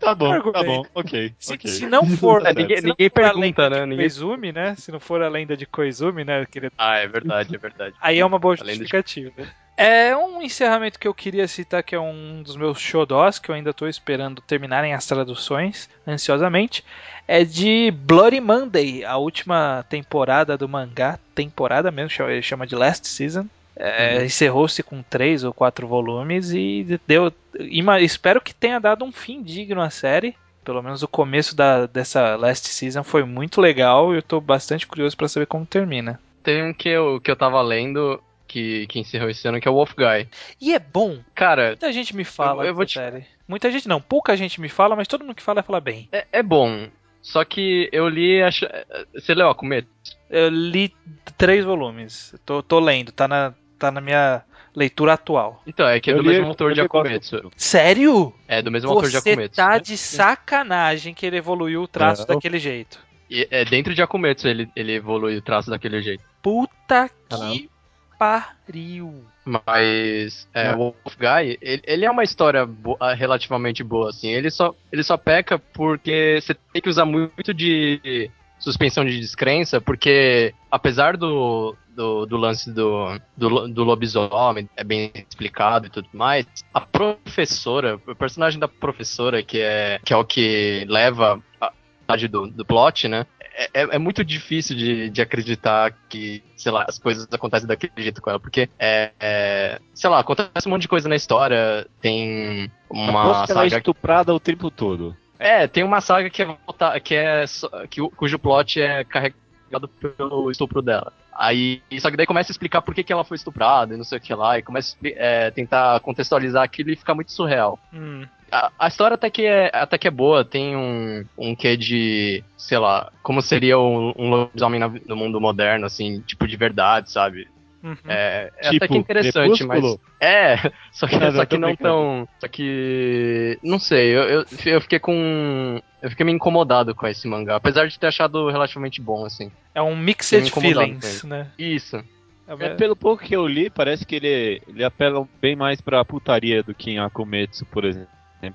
S4: Tá bom, tá
S5: Argumento.
S4: bom, ok.
S5: Se,
S4: ok.
S5: se não for.
S6: É, ninguém-
S5: se não
S6: ninguém
S5: for
S6: pergunta, né?
S5: de
S6: Ninguém-
S5: Koizumi, né? Se não for a lenda de Koizumi, né? Aquele
S6: Ah, é verdade, é verdade.
S5: Aí é uma boa
S6: Além de-
S5: justificativa. É um encerramento que eu queria citar, que é um dos meus xodós, que eu ainda estou esperando terminarem as traduções ansiosamente. É de Bloody Monday, a última temporada do mangá. Temporada mesmo, ele chama de Last Season. É, Encerrou-se com três ou quatro volumes e deu. Espero que tenha dado um fim digno à série. Pelo menos o começo da, dessa Last Season foi muito legal e eu estou bastante curioso para saber como termina.
S6: Tem um que eu, que eu tava lendo que, que encerrou esse ano, que é o Wolf Guy.
S5: E é bom,
S6: Cara,
S5: Muita gente me fala
S6: Eu- eu vou te-
S5: série. Muita gente não, pouca gente me fala, mas todo mundo que fala fala bem.
S6: é, é bom. Só que eu li. Acho, você leu Akumeto?
S5: Eu li três volumes. Tô, tô lendo, tá na, tá na minha leitura atual.
S6: Então, é que é
S4: Eu
S6: do
S4: li-
S6: mesmo autor de Akumetsu.
S5: Sério?
S6: É do mesmo autor de
S5: Você
S6: Akumetsu.
S5: tá de sacanagem que ele evoluiu o traço
S4: Não.
S5: daquele jeito.
S6: E é dentro de Akumetsu ele, ele evolui o traço daquele jeito.
S5: Puta
S2: Caramba.
S5: que pariu.
S6: Mas é, o Wolf Guy, ele, ele é uma história bo- ah, relativamente boa, assim. Ele só, ele só peca porque você tem que usar muito de suspensão de descrença, porque apesar do, do, do lance do, do, do lobisomem, é bem explicado e tudo mais, a professora, o personagem da professora, que é, que é o que leva a parte do, do plot, né? É, é- é muito difícil de, de acreditar que, sei lá, as coisas acontecem daquele jeito com ela, porque é, é, sei lá, acontece um monte de coisa na história, tem uma
S4: Aposto que ela é
S6: saga
S4: estuprada o tempo todo.
S6: é, tem uma saga que é, que é que, cujo plot é carregado pelo estupro dela. Aí, só que daí começa a explicar por que, que ela foi estuprada e não sei o que lá, e começa a é, tentar contextualizar aquilo e fica muito surreal.
S5: Hum.
S6: A, a história até que, é, até que é boa, tem um, um quê de, sei lá, como seria um, um lobisomem na- no mundo moderno, assim, tipo de verdade, sabe?
S5: Uhum.
S6: É, é
S4: Tipo,
S6: até que interessante, mas. É, só que,
S4: Não,
S6: só que não tão. Só que. Não sei, eu, eu, eu fiquei com. Eu fiquei meio incomodado com esse mangá, apesar de ter achado relativamente bom, assim.
S5: É um mixed feelings, né?
S6: Isso.
S5: É,
S4: É, pelo pouco que eu li, parece que ele, ele apela bem mais pra putaria do que em Akumetsu, por exemplo.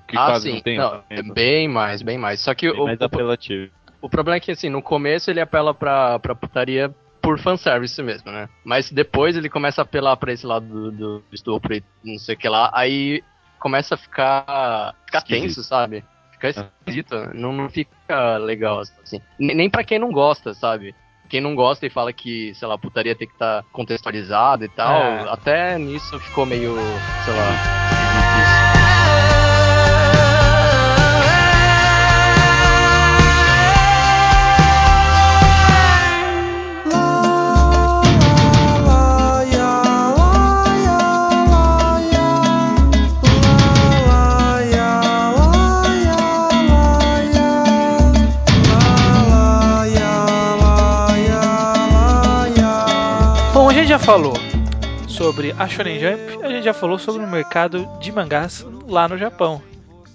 S4: Que
S6: ah,
S4: quase
S6: sim.
S4: não tem.
S6: Não, é bem mais, bem mais. Só que
S4: bem
S6: o,
S4: mais
S6: o,
S4: apelativo.
S6: o problema é que, assim, no começo ele apela pra, pra putaria por fanservice mesmo, né? Mas depois ele começa a apelar pra esse lado do, do estupro e não sei o que lá. Aí começa a ficar, ficar
S4: Esquisito.
S6: tenso, sabe? Fica esquisito. Não, não fica legal, assim. Nem nem pra quem não gosta, sabe? Quem não gosta e fala que, sei lá, putaria tem que estar contextualizado e tal,
S5: É.
S6: até nisso ficou meio, sei lá, esquisito
S5: já falou sobre a Shonen Jump, a gente já falou sobre o mercado de mangás lá no Japão.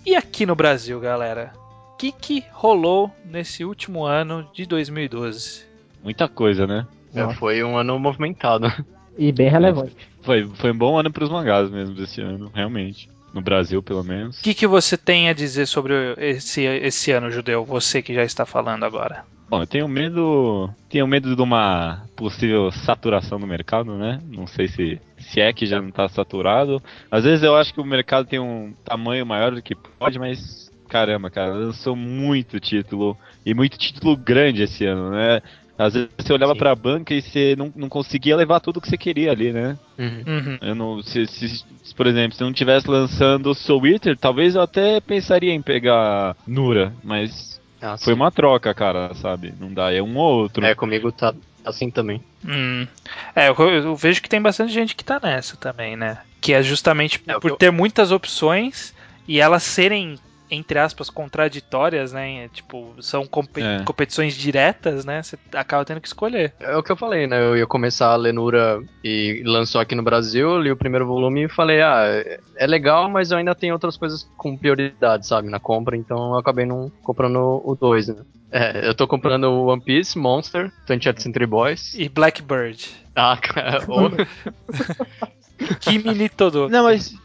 S5: E aqui no Brasil, galera? O que, que rolou nesse último ano de 2012?
S4: Muita coisa, né?
S6: É, foi um ano movimentado.
S2: E bem relevante.
S4: Foi, foi um bom ano pros mangás mesmo desse ano, realmente. No Brasil, pelo menos.
S5: O que, que você tem a dizer sobre esse, esse ano judeu? Você que já está falando agora.
S4: Bom, eu tenho medo. Tenho medo de uma possível saturação no mercado, né? Não sei se, se é que já não tá saturado. Às vezes eu acho que o mercado tem um tamanho maior do que pode, mas. Caramba, cara, lançou muito título. E muito título grande esse ano, né? Às vezes você olhava
S6: Sim.
S4: pra banca e você não, não conseguia levar tudo que você queria ali, né?
S6: Uhum.
S5: Uhum.
S4: Eu não, se, se- se, por exemplo, se não tivesse lançando Soul Eater, talvez eu até pensaria em pegar Nura, mas
S6: Ah,
S4: foi uma troca, cara, sabe? Não dá, é um ou outro.
S6: É, comigo tá assim também.
S5: Hum. É, eu, eu vejo que tem bastante gente que tá nessa também, né? Que é justamente
S6: É,
S5: por
S6: eu-
S5: ter muitas opções e elas serem, entre aspas, contraditórias, né? Tipo, são compe-
S4: É.
S5: competições diretas, né? Você acaba tendo que escolher.
S6: É o que eu falei, né? Eu ia começar a ler Nura e lançou aqui no Brasil, li o primeiro volume e falei, ah, é- legal, mas eu ainda tenho outras coisas com prioridade, sabe, na compra, então eu acabei não comprando o 2, né? É, eu tô comprando o One Piece, Monster, 20th Century Boys.
S5: E Blackbird.
S6: Ah, cara,
S5: Kimi todo.
S4: Não, mas.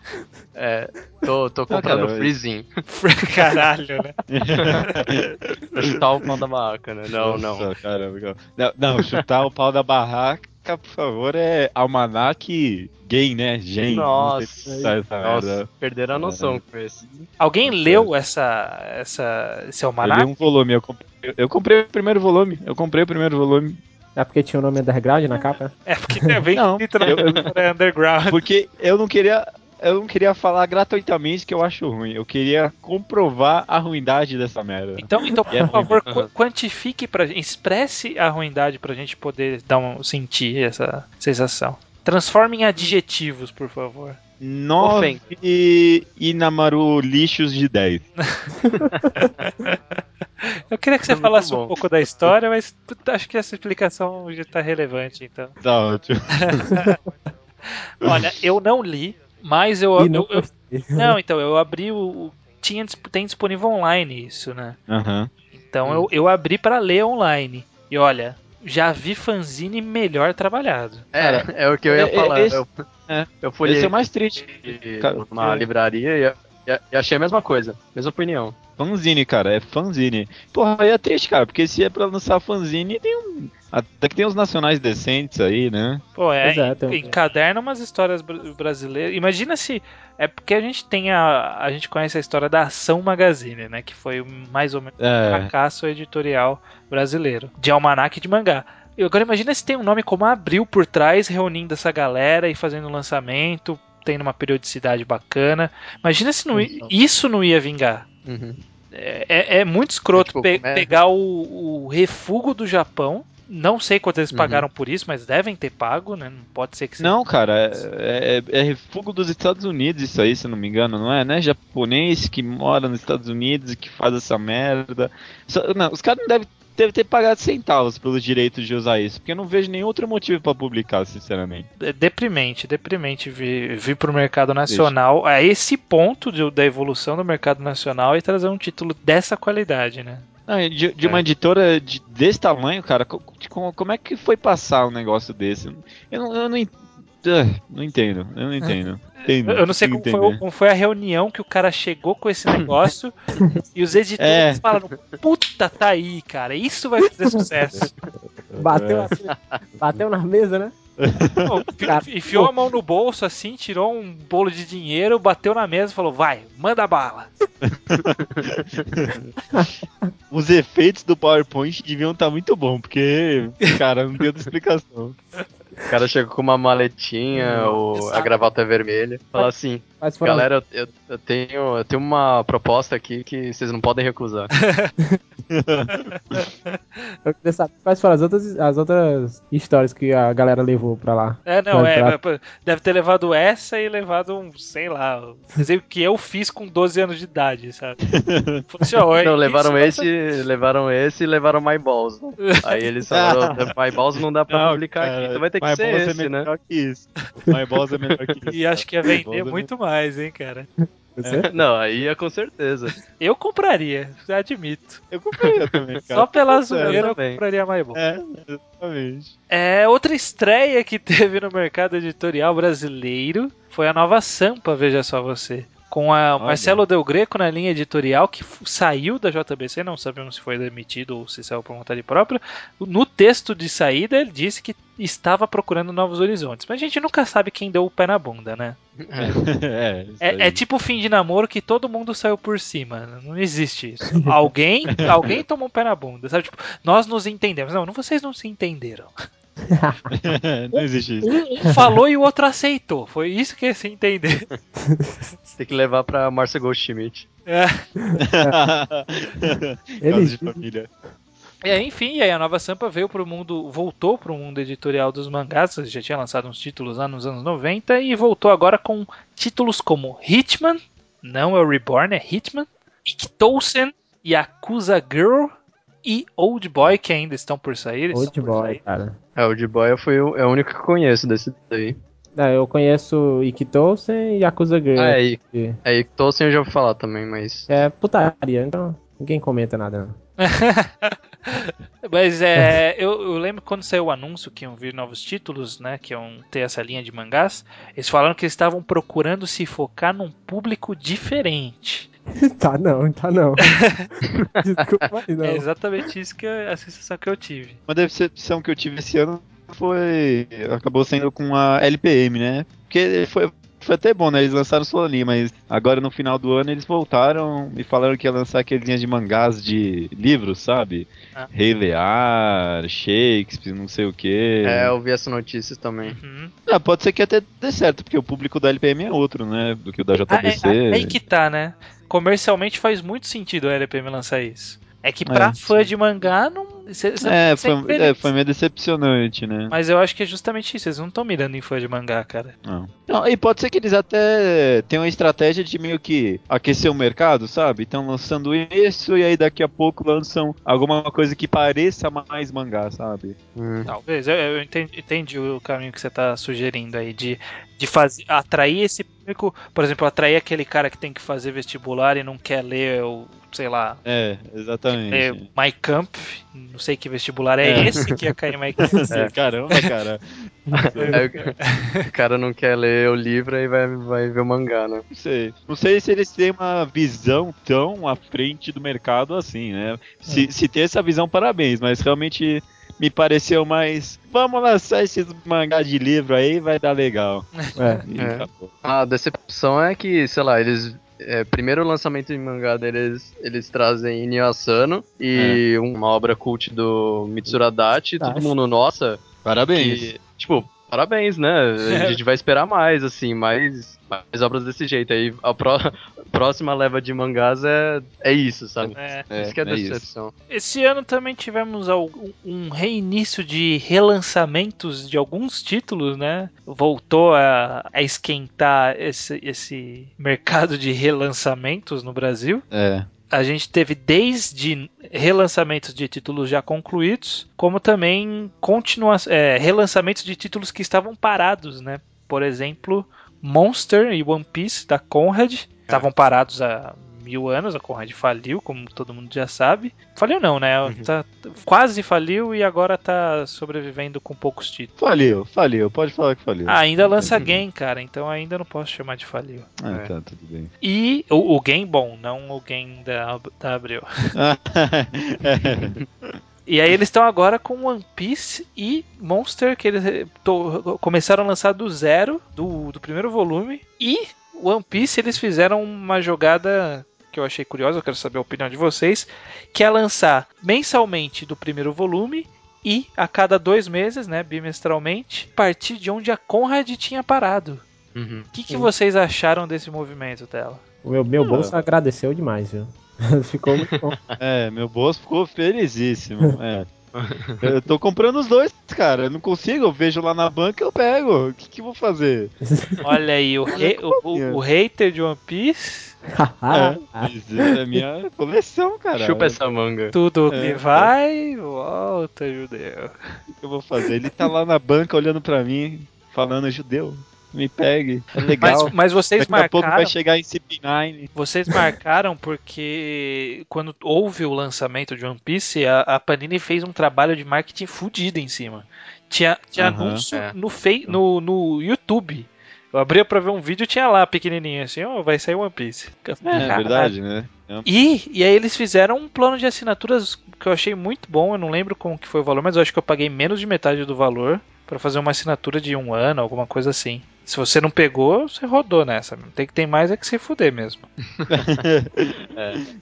S6: é, tô, tô comprando
S4: cara,
S6: o Freezing.
S5: Caralho, né?
S6: chutar o pau da barraca, né? Não, não.
S4: Nossa, caramba, cara. Não, não, chutar o pau da barraca, por favor, é almanac gay, né? Gen. não sei
S6: Nossa, nossa, perderam a noção com esse.
S5: Alguém
S4: Nossa.
S5: leu essa, essa, esse
S4: Eu li
S5: almanac?
S4: um volume, eu comprei, eu comprei o primeiro volume. Eu comprei o primeiro volume.
S2: É porque tinha o nome underground na capa?
S5: É porque é bem
S4: Não,
S5: escrito na
S4: eu-
S5: cultura underground.
S4: Porque eu não queria. Eu não queria falar gratuitamente que eu acho ruim. Eu queria comprovar a ruindade dessa merda.
S5: Então, então
S4: É
S5: por favor,
S6: ruim.
S5: qu- quantifique pra gente, expresse a ruindade pra gente poder dar um, sentir essa sensação. Transforme em adjetivos, por favor.
S4: 9 e, e Namaru lixos de 10.
S5: Eu queria que você falasse um pouco da história, mas acho que essa explicação já tá relevante, então.
S4: Tá ótimo.
S5: Olha, eu não li, mas eu.
S2: Não
S5: eu- eu- não, então, eu abri o. o- Tinha, tem disponível online isso, né?
S4: Aham.
S5: Então eu, eu abri pra ler online. E olha, já vi fanzine melhor trabalhado.
S6: É, é o que eu ia
S4: é- é-
S6: falar.
S4: esse-
S6: eu,
S4: é.
S6: eu fui
S4: Esse é o mais triste. É.
S6: livraria e, e- e achei a mesma coisa, mesma opinião.
S4: Fanzine, cara, é fanzine. Porra, aí é triste, cara, porque se é pra lançar fanzine, tem um. Até que tem uns nacionais decentes aí, né?
S5: Pô, é,
S2: Pois é, tem-
S5: encaderna umas histórias br- brasileiras. Imagina se. É porque a gente tem a. A gente conhece a história da Ação Magazine, né? Que foi mais ou menos um
S4: É.
S5: fracasso editorial brasileiro. De almanac de mangá. E agora imagina se tem um nome como Abril por trás, reunindo essa galera e fazendo um lançamento, tendo uma periodicidade bacana. Imagina se não, i- isso não ia vingar.
S6: Uhum.
S5: É, é- é muito escroto
S6: É tipo,
S5: pe-
S6: como é?
S5: pegar o, o refugo do Japão. Não sei quanto eles
S6: Uhum.
S5: pagaram por isso, mas devem ter pago, né? Não pode ser que seja.
S4: Não, cara, é, é, é refúgio dos Estados Unidos isso aí, se eu não me engano, não é? Né? Japonês que mora nos Estados Unidos e que faz essa merda. Só- não, os caras não devem deve ter pagado centavos pelos direitos de usar isso, porque eu não vejo nenhum outro motivo pra publicar, sinceramente.
S5: É deprimente, deprimente vir, vir pro mercado nacional a esse ponto de- da evolução do mercado nacional e trazer um título dessa qualidade, né?
S4: Não, de, de uma editora de- desse tamanho, cara, co- co- como, é que foi passar um negócio desse? Eu não, eu não, en- ah, não entendo, eu não entendo. Entendo,
S5: Eu não sei como foi, como foi a reunião que o cara chegou com esse negócio e os editores
S4: É.
S5: falaram: Puta, tá aí, cara, isso vai fazer sucesso.
S2: Bateu, assim, bateu na mesa, né?
S5: Enfiou a mão no bolso assim, tirou um bolo de dinheiro, bateu na mesa e falou: Vai, manda bala.
S4: Os efeitos do PowerPoint deviam estar muito bom, porque, cara, não tem outra explicação.
S6: O cara chega com uma maletinha, o, a gravata é vermelha, fala assim,
S2: Mas fora
S6: Galera, eu, eu- tenho, eu tenho uma proposta aqui que vocês não podem recusar.
S2: eu queria saber quais foram as outras, as outras histórias que a galera levou pra lá.
S5: É, não, é,
S2: pra-
S5: é, deve ter levado essa e levado um, sei lá, um desenho que eu fiz com 12 anos de idade, sabe? Funcionou,
S6: Não, levaram esse, levaram esse e levaram My Balls. né? Aí eles falaram, My Balls não dá pra publicar aqui, então vai ter que
S4: My
S6: ser
S4: Balls
S6: esse,
S4: é
S6: né?
S4: melhor que isso. My Balls é melhor que isso.
S5: E acho que ia vender
S4: é
S5: muito mais, hein, cara.
S2: Você?
S6: Não, aí é com certeza.
S5: Eu compraria, admito.
S4: Eu comprei também, cara.
S5: Só pela zoeira eu
S6: também.
S5: compraria mais bom.
S4: É, exatamente.
S5: É, outra estreia que teve no mercado editorial brasileiro foi a nova Sampa, veja só você. Com a Marcelo Del Greco na linha editorial, que saiu da JBC, não sabemos se foi demitido ou se saiu por vontade própria. No texto de saída, ele disse que estava procurando novos horizontes. Mas a gente nunca sabe quem deu o pé na bunda, né?
S4: é, aí.
S5: É, é tipo o fim de namoro que todo mundo saiu por cima. Não existe isso. Alguém, alguém tomou um pé na bunda, sabe? Tipo, nós nos entendemos. Não vocês não se entenderam.
S4: não existe isso.
S5: Um falou e o outro aceitou. Foi isso que se entender.
S6: Tem que levar pra Marcia Goldschmidt.
S5: É.
S2: Ele-
S4: de família.
S5: É, enfim, e aí a nova Sampa veio pro mundo, voltou pro mundo editorial dos mangás, já tinha lançado uns títulos lá nos anos 90 e voltou agora com títulos como Hitman, não é o Reborn, é Hitman, Iktosen, Yakuza Girl e Old Boy que ainda estão por sair. estão
S2: Old
S5: por
S2: boy,
S5: sair.
S2: cara.
S6: É, o de boy fui o, é o único que eu conheço desse daí.
S2: É, eu conheço Ikitosen e Yakuza Girl.
S6: Ah, é,
S2: que
S6: é, Tossen eu já ouvi falar também, mas.
S2: é putaria, então ninguém comenta nada não.
S5: Mas é, eu, eu lembro quando saiu o anúncio que iam vir novos títulos, né? Que iam ter essa linha de mangás. Eles falaram que eles estavam procurando se focar num público diferente.
S2: tá não, tá não. Desculpa aí, não.
S5: É exatamente isso que é a sensação que eu tive.
S4: Uma decepção que eu tive esse ano foi. acabou sendo com a LPM, né? Porque foi, foi até bom, né? Eles lançaram só ali, mas agora no final do ano eles voltaram e falaram que ia lançar aqueles linhas de mangás de livros, sabe?
S5: Ah.
S4: Rei Lear, Shakespeare, não sei o que.
S6: É, eu vi essa notícia também.
S5: Uhum.
S4: Ah, pode ser que até dê certo, porque o público da LPM é outro, né? Do que o da
S5: Ah,
S4: JBC.
S5: é, aí que tá, né? Comercialmente faz muito sentido a LPM lançar isso. É que pra
S4: É,
S5: fã de mangá não. Cê- cê-
S4: É, foi,
S5: feliz.
S4: é, foi meio decepcionante, né?
S5: Mas eu acho que é justamente isso. Eles não estão mirando em fã de mangá, cara.
S4: Não. Não, e pode ser que eles até tenham uma estratégia de meio que aquecer o mercado, sabe? Estão lançando isso e aí daqui a pouco lançam alguma coisa que pareça mais mangá, sabe?
S6: Hum.
S5: Talvez. Eu, eu entendi, entendi o caminho que você tá sugerindo aí. De, de fazer, atrair esse público. Por exemplo, atrair aquele cara que tem que fazer vestibular e não quer ler o. Sei lá.
S4: É,
S5: Ler
S4: exatamente.
S5: My Camp. Não sei que vestibular é,
S4: É.
S5: esse que ia cair em My Camp.
S4: É, Caramba, cara.
S6: O- cara não quer ler o livro e vai, vai ver o mangá, né?
S4: Não sei. Não sei se eles têm uma visão tão à frente do mercado assim, né? Se, se tem essa visão, parabéns, mas realmente me pareceu mais. Vamos lançar esses mangá de livro aí, vai dar legal.
S2: É.
S6: É. A decepção é que, sei lá, eles. É, primeiro lançamento de mangá deles, eles trazem Inyo Asano e uma obra cult do Mitsuru Adachi, todo
S2: Acho.
S6: mundo, nossa,
S4: Parabéns.
S6: que, tipo, parabéns, né? A gente vai esperar mais, assim, mais, mais obras desse jeito. Aí a pró- próxima leva de mangás é, é isso, sabe?
S5: É.
S4: É,
S6: isso que é
S4: é isso.
S6: decepção.
S5: Esse ano também tivemos algum- um reinício de relançamentos de alguns títulos, né? Voltou a, a esquentar esse, esse mercado de relançamentos no Brasil.
S4: É.
S5: A gente teve desde relançamentos de títulos já concluídos, como também continua, é, relançamentos de títulos que estavam parados, né? Por exemplo, Monster e One Piece da Conrad estavam parados há mil anos, a Conrad faliu, como todo mundo já sabe. Faliu não, né? Tá- quase faliu e agora tá sobrevivendo com poucos títulos.
S4: Faliu, faliu, pode falar que faliu.
S5: Ah, ainda lança game, cara, então ainda não posso chamar de faliu.
S4: Ah,
S6: É.
S4: tá, tudo bem.
S5: E o, o game bom, não o game da, da Abril. E aí eles estão agora com One Piece e Monster, que eles eh, to- começaram a lançar do zero, do, do primeiro volume. E One Piece eles fizeram uma jogada que eu achei curiosa, eu quero saber a opinião de vocês, que é lançar mensalmente do primeiro volume e a cada dois meses, né, bimestralmente, a partir de onde a Conrad tinha parado.
S6: Uhum.
S5: O que, que vocês acharam desse movimento dela?
S2: O meu, meu bolso agradeceu demais, viu? Ficou muito bom.
S4: É, meu bolso ficou felizíssimo. É. Eu tô comprando os dois, cara. Eu não consigo, eu vejo lá na banca eu pego. O que, que eu vou fazer?
S5: Olha aí, o, rei- o, o- o hater de One Piece,
S4: É, é minha coleção, cara.
S6: Chupa essa manga.
S5: tudo
S4: É,
S5: que
S4: é.
S5: vai, volta, judeu.
S4: O que eu vou fazer? Ele tá lá na banca olhando pra mim, falando judeu. Me pegue, é legal.
S5: Mas, mas vocês
S4: Daqui a pouco
S5: marcaram,
S4: vai chegar em CP9.
S5: vocês marcaram porque quando houve o lançamento de One Piece, a, a Panini fez um trabalho de marketing fudido em cima. Tinha, tinha
S4: Aham.
S5: anúncio
S6: É.
S5: no, fei, no, no YouTube. Eu abria pra ver um vídeo tinha lá pequenininho assim, ó, vai sair One Piece.
S4: É,
S5: Caralho.
S4: verdade, né? É.
S5: E, e aí eles fizeram um plano de assinaturas que eu achei muito bom. Eu não lembro como que foi o valor, mas eu acho que eu paguei menos de metade do valor pra fazer uma assinatura de um ano, alguma coisa assim. Se você não pegou, você rodou nessa. Tem que ter mais é que se fuder mesmo.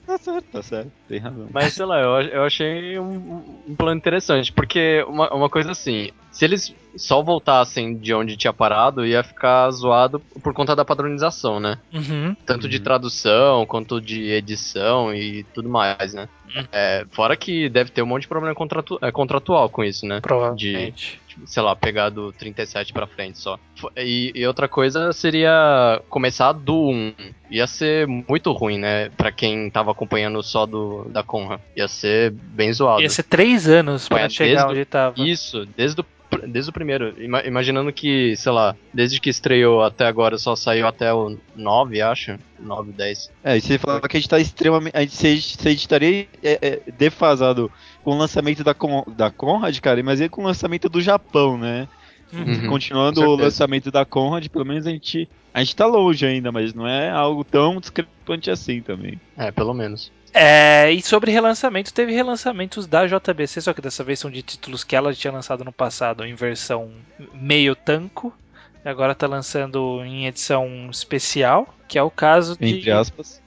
S4: Tá certo, tá certo. Tem razão.
S6: Mas sei lá, eu, eu achei um, um plano interessante, porque uma, uma coisa assim, se eles só voltassem de onde tinha parado, ia ficar zoado por conta da padronização, né?
S5: Uhum.
S6: Tanto de
S4: Uhum.
S6: tradução quanto de edição e tudo mais, né?
S5: Uhum.
S6: É, fora que deve ter um monte de problema contratu é, contratual com isso, né?
S5: Provavelmente.
S6: Tipo, sei lá, pegar do 37 pra frente só. E, e outra coisa seria começar do 1. Ia ser muito ruim, né? Pra quem tava acompanhando só do da Conra. Ia ser bem zoado.
S5: Ia ser três anos pra
S6: É,
S5: chegar
S6: desde
S5: onde tava.
S6: Isso, desde o, desde o primeiro. Ima- imaginando que, sei lá, desde que estreou até agora só saiu até o 9, acho. 9, 10.
S4: É, e você falava que a gente tá extremamente. A gente, você, estaria é, é, defasado com o lançamento da, Con, da Conrad, cara, mas e com o lançamento do Japão, né?
S6: Uhum,
S4: Continuando o lançamento da Conrad, pelo menos a gente. A gente tá longe ainda, mas não é algo tão discrepante assim também.
S6: É, pelo menos.
S5: É, e sobre relançamento, teve relançamentos da JBC, só que dessa vez são de títulos que ela tinha lançado no passado em versão meio tanco. E agora tá lançando em edição especial, que é o caso de.
S4: Entre aspas.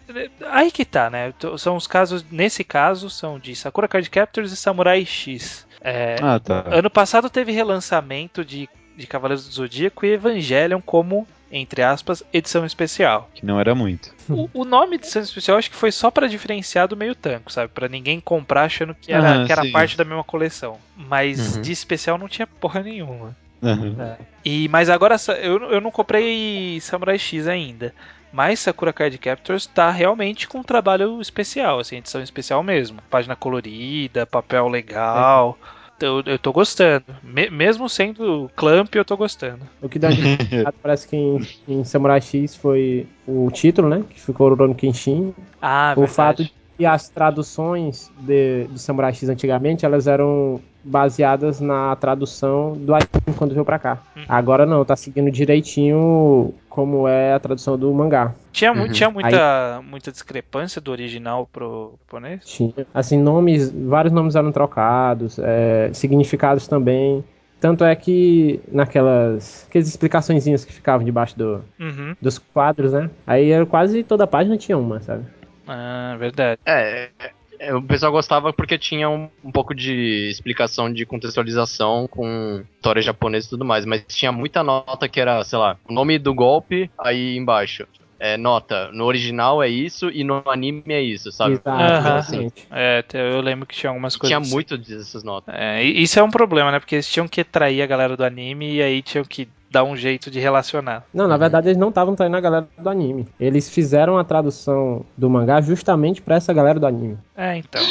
S5: Aí que tá, né? São os casos, nesse caso, são de Sakura Card Captors e Samurai X. É,
S4: Ah, tá.
S5: Ano passado teve relançamento de, de Cavaleiros do Zodíaco e Evangelion como, entre aspas, edição especial.
S4: Que não era muito.
S5: O, o nome de edição especial acho que foi só pra diferenciar do meio tanco, sabe? Pra ninguém comprar achando que era,
S4: Ah,
S5: que era
S4: sim.
S5: parte da mesma coleção. Mas
S6: Uhum.
S5: de especial não tinha porra nenhuma.
S4: Aham.
S5: E, mas agora eu, eu não comprei Samurai X ainda. Mas Sakura Card Captors tá realmente com um trabalho especial, assim, edição especial mesmo. Página colorida, papel legal. Eu, eu tô gostando. Me- mesmo sendo Clamp, eu tô gostando.
S2: O que dá parece que em, em Samurai X foi o título, né? Que ficou Rurouni Kenshin.
S5: Ah,
S2: o
S5: verdade.
S2: fato de que as traduções de, de Samurai X antigamente, elas eram baseadas na tradução do anime quando veio pra cá.
S5: Uhum.
S2: Agora não, tá seguindo direitinho como é a tradução do mangá.
S5: Tinha,
S6: Uhum.
S5: tinha muita, muita discrepância do original pro japonês?
S2: Tinha, assim, nomes, vários nomes eram trocados, é, significados também. Tanto é que naquelas aquelas explicaçõezinhas que ficavam debaixo do,
S5: Uhum.
S2: dos quadros, né? Aí era quase toda a página tinha uma, sabe?
S5: Ah, verdade.
S6: É, é, o pessoal gostava porque tinha um, um pouco de explicação de contextualização com história japonesa e tudo mais, mas tinha muita nota que era, sei lá, o nome do golpe, aí embaixo. É, nota, no original é isso e no anime é isso, sabe?
S2: Exato, exatamente.
S5: É, eu lembro que tinha algumas
S6: E
S5: coisas.
S6: tinha
S5: assim.
S6: muito dessas notas.
S5: É, isso é um problema, né? Porque eles tinham que atrair a galera do anime e aí tinham que dar um jeito de relacionar.
S2: Não, na verdade eles não estavam traindo a galera do anime. Eles fizeram a tradução do mangá justamente pra essa galera do anime.
S5: É, então.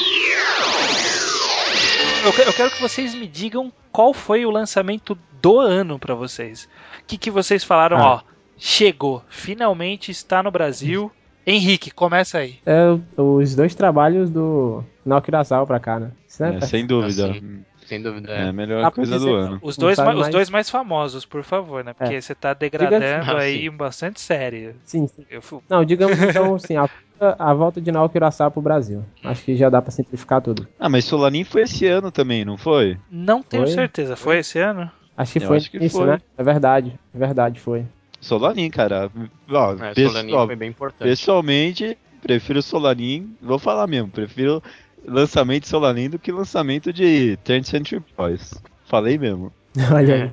S5: Eu, que- eu quero que vocês me digam qual foi o lançamento do ano pra vocês. O que, que vocês falaram,
S2: Ah.
S5: ó, chegou, finalmente está no Brasil. Henrique, começa aí.
S2: É os dois trabalhos do Naoki Urasawa pra cá, né? Né?
S4: É, sem dúvida.
S6: Assim, Sem dúvida.
S4: É
S6: É.
S4: a melhor
S2: Ah,
S4: coisa do ano.
S5: Os dois,
S2: sabe
S5: ma- os
S2: mais.
S5: dois mais famosos, por favor, né? Porque
S2: É.
S5: você tá degradando
S6: Ah,
S5: aí bastante sério.
S2: Sim, sim.
S5: Eu
S2: Não, digamos então assim, a, a volta de Naoki Urasawa pro Brasil. Acho que já dá pra simplificar tudo.
S4: Ah, mas Solanin foi esse ano também, não foi?
S5: não tenho
S2: Foi?
S5: certeza. Foi esse ano?
S2: Acho que
S4: Eu
S2: foi
S4: acho que
S2: isso,
S4: foi.
S2: né? É verdade, é verdade, foi.
S4: Solanin, cara. Ó,
S6: É,
S4: pesso-
S6: Solanin
S4: ó,
S6: foi bem importante.
S4: pessoalmente, prefiro Solanin, vou falar mesmo, prefiro lançamento de Solanin do que lançamento de 10th Century Boys. Falei mesmo.
S2: Olha aí.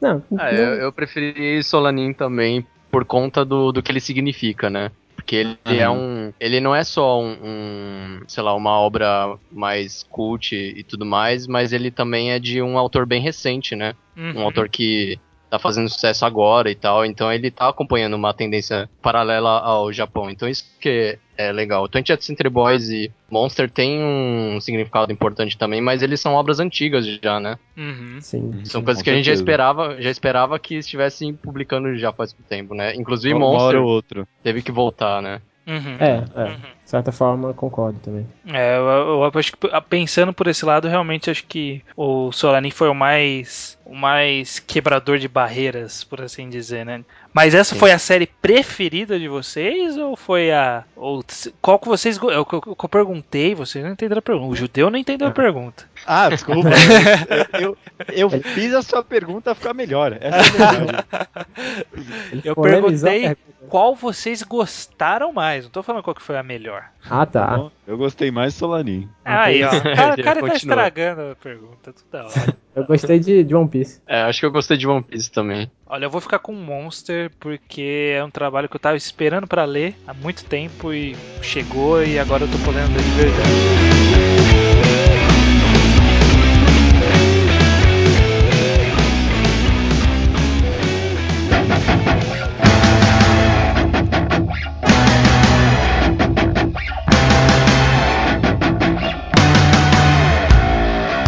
S2: Não,
S6: Ah,
S2: não-
S6: eu, eu preferi Solanin também por conta do, do que ele significa, né? Porque ele é
S4: Aham.
S6: um. Ele não é só um, um, sei lá, uma obra mais cult e tudo mais, mas ele também é de um autor bem recente, né? Um
S5: Uhum.
S6: autor que tá fazendo sucesso agora e tal. Então ele tá acompanhando uma tendência paralela ao Japão. Então isso que é legal. 20th Century Boys e Monster tem um significado importante também, mas eles são obras antigas já, né?
S5: Uhum.
S2: Sim.
S6: São
S4: Com
S6: coisas que a gente já esperava, já esperava que estivessem publicando já faz tempo, né? Inclusive Monster
S4: ou outra.
S6: teve que voltar, né?
S5: Uhum.
S2: É, é.
S5: Uhum.
S2: De certa forma, concordo também.
S5: É, eu, eu acho que pensando por esse lado, realmente acho que o Solanin foi o mais o mais quebrador de barreiras, por assim dizer, né? Mas essa foi a série preferida de vocês ou foi a ou qual que vocês é o que eu, que eu perguntei, vocês não entenderam a pergunta. O judeu não entendeu a pergunta.
S8: Ah, desculpa. eu, eu, eu fiz a sua pergunta ficar melhor. Essa é a verdade.
S2: Ele
S5: Eu perguntei qual vocês gostaram mais. Não tô falando qual que foi a melhor.
S2: Ah, tá.
S4: Eu gostei mais de Solanin.
S5: Aí, ó. O cara, o cara tá estragando a pergunta toda hora.
S2: Eu gostei de, de One Piece.
S6: É, acho que eu gostei de One Piece também.
S5: Olha, eu vou ficar com Monster porque é um trabalho que eu tava esperando pra ler há muito tempo e chegou e agora eu tô podendo ler de verdade.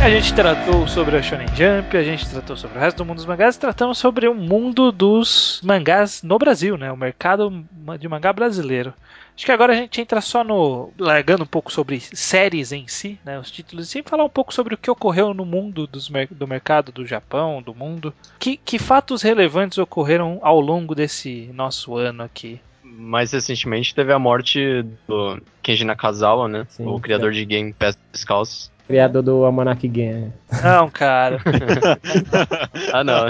S5: A gente tratou sobre a Shonen Jump, a gente tratou sobre o resto do mundo dos mangás, e tratamos sobre o mundo dos mangás no Brasil, né? O mercado de mangá brasileiro. Acho que agora a gente entra só no. largando um pouco sobre séries em si, né? Os títulos em si, e falar um pouco sobre o que ocorreu no mundo dos do mercado do Japão, do mundo. Que, que fatos relevantes ocorreram ao longo desse nosso ano aqui?
S6: Mais recentemente teve a morte do Kenji Nakazawa, né?
S2: Sim,
S6: o criador de Game Pés Descalços.
S2: Criador do Almanac Game.
S5: Não, cara.
S6: Ah, não.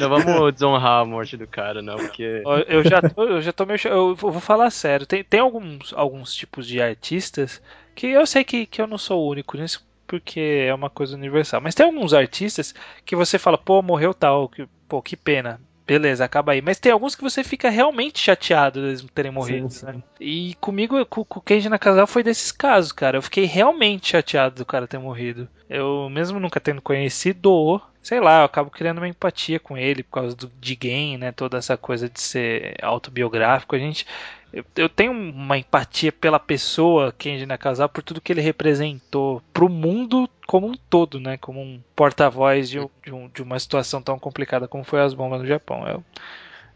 S6: não vamos desonrar a morte do cara, não, porque.
S5: Eu já tô, eu já tô meio. Eu vou vou falar sério. Tem, tem alguns, alguns tipos de artistas que eu sei que, que eu não sou o único nisso, porque é uma coisa universal. Mas tem alguns artistas que você fala, pô, morreu tal, que, pô, que pena. Beleza, acaba aí. Mas tem alguns que você fica realmente chateado deles terem morrido,
S2: sim.
S5: né? E comigo, com, com o Kenji Nakazava foi desses casos, cara. Eu fiquei realmente chateado do cara ter morrido. Eu, mesmo nunca tendo conhecido, sei lá, eu acabo criando uma empatia com ele por causa do, de game, né? Toda essa coisa de ser autobiográfico. A gente. Eu, eu tenho uma empatia pela pessoa, Kenji Nakazawa, por tudo que ele representou pro mundo como um todo, né? Como um porta-voz de, de um- de uma situação tão complicada como foi as bombas no Japão. Eu,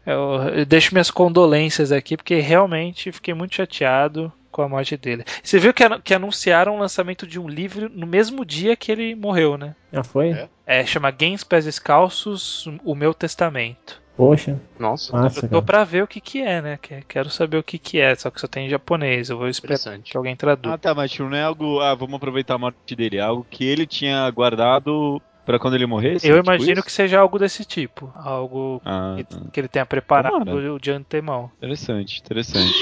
S5: eu, eu deixo minhas condolências aqui, porque realmente fiquei muito chateado com a morte dele. Você viu que, que anunciaram o lançamento de um livro no mesmo dia que ele morreu, né?
S2: Já foi?
S6: É.
S5: É, chama Games Pés Descalços, O Meu Testamento.
S2: Poxa,
S6: Nossa,
S2: massa,
S5: Eu tô
S2: cara.
S5: pra ver o que que é, né? Que- Quero saber o que que é, só que só tem em japonês. Eu vou esperar que alguém traduza.
S8: Ah, tá, mas não é algo. Ah, vamos aproveitar a morte dele. É algo que ele tinha guardado pra quando ele morresse?
S5: Eu
S8: tipo
S5: imagino
S8: isso?
S5: que seja algo desse tipo. Algo
S8: Ah,
S5: que,
S8: tá.
S5: que ele tenha preparado
S8: Tomara.
S5: de antemão.
S4: Interessante, interessante.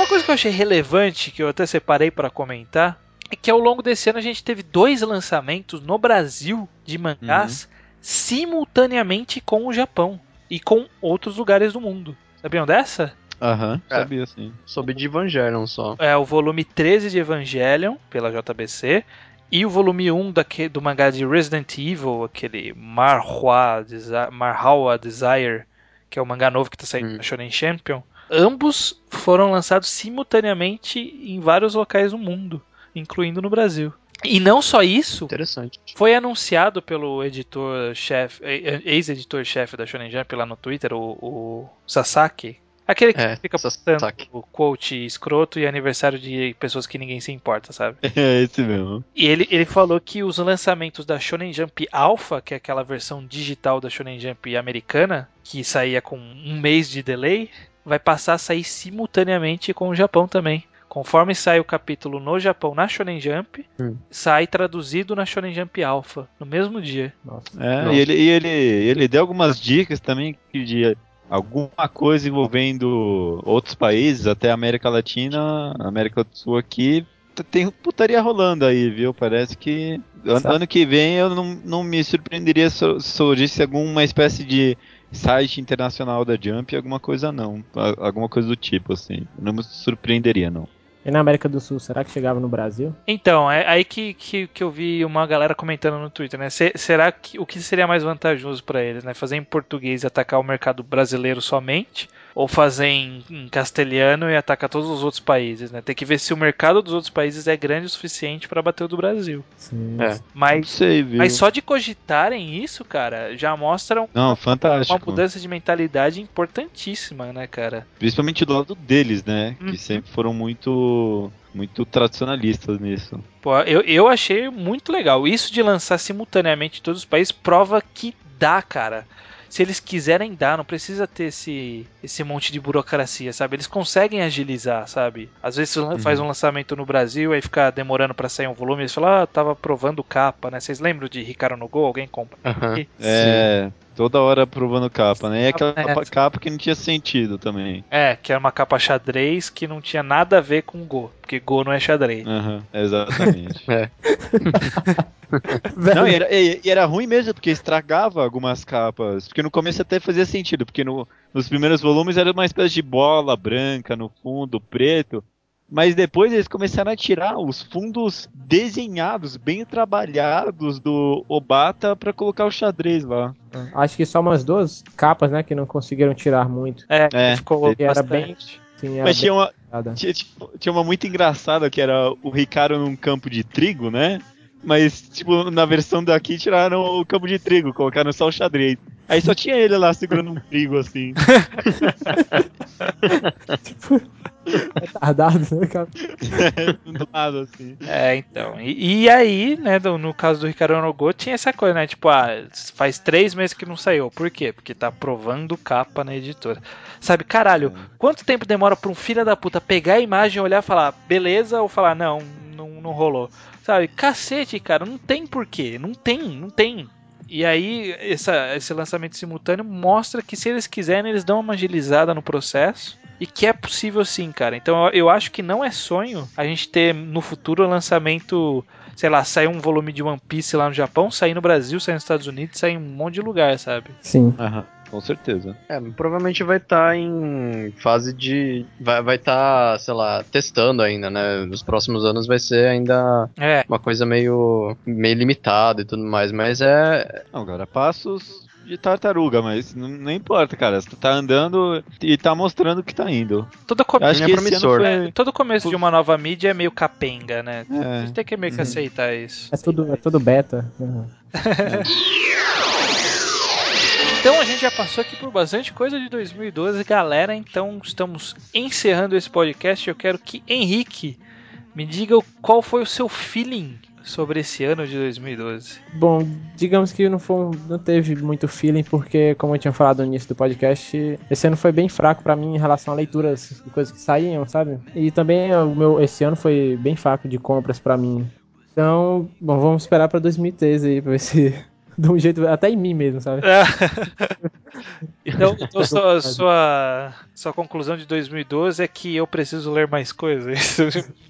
S5: Uma coisa que eu achei relevante, que eu até separei pra comentar, é que ao longo desse ano a gente teve dois lançamentos no Brasil de mangás simultaneamente com o Japão e com outros lugares do mundo. Sabiam dessa?
S4: Aham,
S6: É.
S4: sabia sim.
S6: Soube de Evangelion só.
S5: É o volume 13 de Evangelion, pela JBC, e o volume 1 daque- do mangá de Resident Evil, aquele Marhwa, Desi- Marhwa Desire, que é o mangá novo que está saindo
S6: Hum.
S5: na Shonen Champion. Ambos foram lançados simultaneamente em vários locais do mundo, incluindo no Brasil. E não só isso,
S6: Interessante.
S5: foi anunciado pelo editor-chefe, ex-editor-chefe da Shonen Jump lá no Twitter, o, o Sasaki. Aquele que
S6: É,
S5: fica postando o quote escroto e aniversário de pessoas que ninguém se importa, sabe?
S4: É esse mesmo.
S5: E ele, ele falou que os lançamentos da Shonen Jump Alpha, que é aquela versão digital da Shonen Jump americana, que saía com um mês de delay, vai passar a sair simultaneamente com o Japão também. Conforme sai o capítulo no Japão na Shonen Jump,
S6: Hum.
S5: sai traduzido na Shonen Jump Alpha no mesmo dia.
S4: É,
S6: Nossa.
S4: e ele, e ele, ele deu algumas dicas também de alguma coisa envolvendo outros países, até América Latina, América do Sul aqui. Tem putaria rolando aí, viu? Parece que An- ano que vem eu não, não me surpreenderia se surgisse alguma espécie de site internacional da Jump, alguma coisa não. Alguma coisa do tipo, assim. Não me surpreenderia, não.
S2: E na América do Sul, será que chegava no Brasil?
S5: Então, é aí que, que, que eu vi uma galera comentando no Twitter, né? Se- será que o que seria mais vantajoso pra eles, né? Fazer em português e atacar o mercado brasileiro somente? Ou fazer em, em castelhano e atacar todos os outros países, né? Tem que ver se o mercado dos outros países é grande o suficiente pra bater o do Brasil.
S2: Sim.
S6: É.
S5: Mas,
S4: sei,
S5: mas só de cogitarem isso, cara, já mostra um-
S4: Não,
S5: uma
S4: fantástico.
S5: mudança de mentalidade importantíssima, né, cara?
S4: Principalmente do lado deles, né?
S5: Uhum.
S4: Que sempre foram muito, muito tradicionalistas nisso.
S5: Pô, eu, eu achei muito legal. Isso de lançar simultaneamente em todos os países prova que dá, cara. Se eles quiserem dar, não precisa ter esse, esse monte de burocracia, sabe? Eles conseguem agilizar, sabe? Às vezes você lan- faz um lançamento no Brasil, aí fica demorando pra sair um volume, eles falam, ah, tava provando capa, né? Vocês lembram de Ricardo no Go? Alguém compra?
S6: Aham.
S4: É, toda hora provando capa, né? E aquela
S5: É.
S4: capa, capa que não tinha sentido também.
S5: É, que era uma capa xadrez que não tinha nada a ver com Go, porque Go não é xadrez.
S4: Aham, exatamente.
S6: É.
S4: Não, e era, e- e era ruim mesmo, porque estragava algumas capas. Porque no começo até fazia sentido, porque no- nos primeiros volumes era uma espécie de bola branca no fundo, preto. Mas depois eles começaram a tirar os fundos desenhados, bem trabalhados do Obata pra colocar o xadrez lá.
S2: Acho que só umas duas capas, né, que não conseguiram tirar muito.
S5: É,
S4: É,
S5: ficou
S2: era
S5: bastante.
S2: Sim, era
S4: Mas
S2: bem
S4: tinha uma, tinha, tipo, tinha uma muito engraçada que era o Ricardo num campo de trigo, né? Mas, tipo, na versão daqui tiraram o campo de trigo, colocaram só o xadrez. Aí só tinha ele lá segurando um trigo assim.
S2: Retardado, né, cara?
S4: do lado, assim.
S5: É, então. E, e aí, né, do- no caso do Ricardo Nogô, tinha essa coisa, né? Tipo, ah, faz três meses que não saiu. Por quê? Porque tá provando capa na editora. Sabe, caralho, quanto tempo demora pra um filho da puta pegar a imagem, olhar e falar, beleza, ou falar, não, não, não rolou. Sabe, cacete, cara, não tem porquê. Não tem, não tem. E aí, essa- esse lançamento simultâneo mostra que se eles quiserem, eles dão uma agilizada no processo. E que é possível sim, cara. Então eu- acho que não é sonho a gente ter no futuro o lançamento, sei lá, sair um volume de One Piece lá no Japão, sair no Brasil, sair nos Estados Unidos, sair em um monte de lugar, sabe?
S2: Sim.
S4: Aham, com certeza.
S6: É, provavelmente vai estar em fase de. Vai vai estar, sei lá, testando ainda, né? Nos próximos anos vai ser ainda
S5: É,
S6: uma coisa meio, meio limitada e tudo mais. Mas é.
S4: Não, cara, passos de tartaruga, mas não, não importa, cara. Você tá andando e tá mostrando que tá indo.
S5: todo, come-
S4: Eu acho
S6: é
S4: que esse
S6: promissor.
S4: foi...
S5: todo começo de uma nova mídia é meio capenga, né? A
S4: É.
S5: gente tem que meio que aceitar isso.
S2: É tudo, é tudo beta. Uhum.
S5: Então a gente já passou aqui por bastante coisa de 2012, galera. Então estamos encerrando esse podcast. Eu quero que Henrique me diga qual foi o seu feeling sobre esse ano de 2012.
S2: Bom, digamos que não, foi, não teve muito feeling, porque, como eu tinha falado no início do podcast, esse ano foi bem fraco pra mim em relação a leituras de coisas que saíam, sabe? E também o meu, esse ano foi bem fraco de compras pra mim. Então, bom, vamos esperar pra 2013 aí, pra ver se dá um jeito, até em mim mesmo, sabe?
S5: então, então sua, sua, sua conclusão de 2012 é que eu preciso ler mais coisas.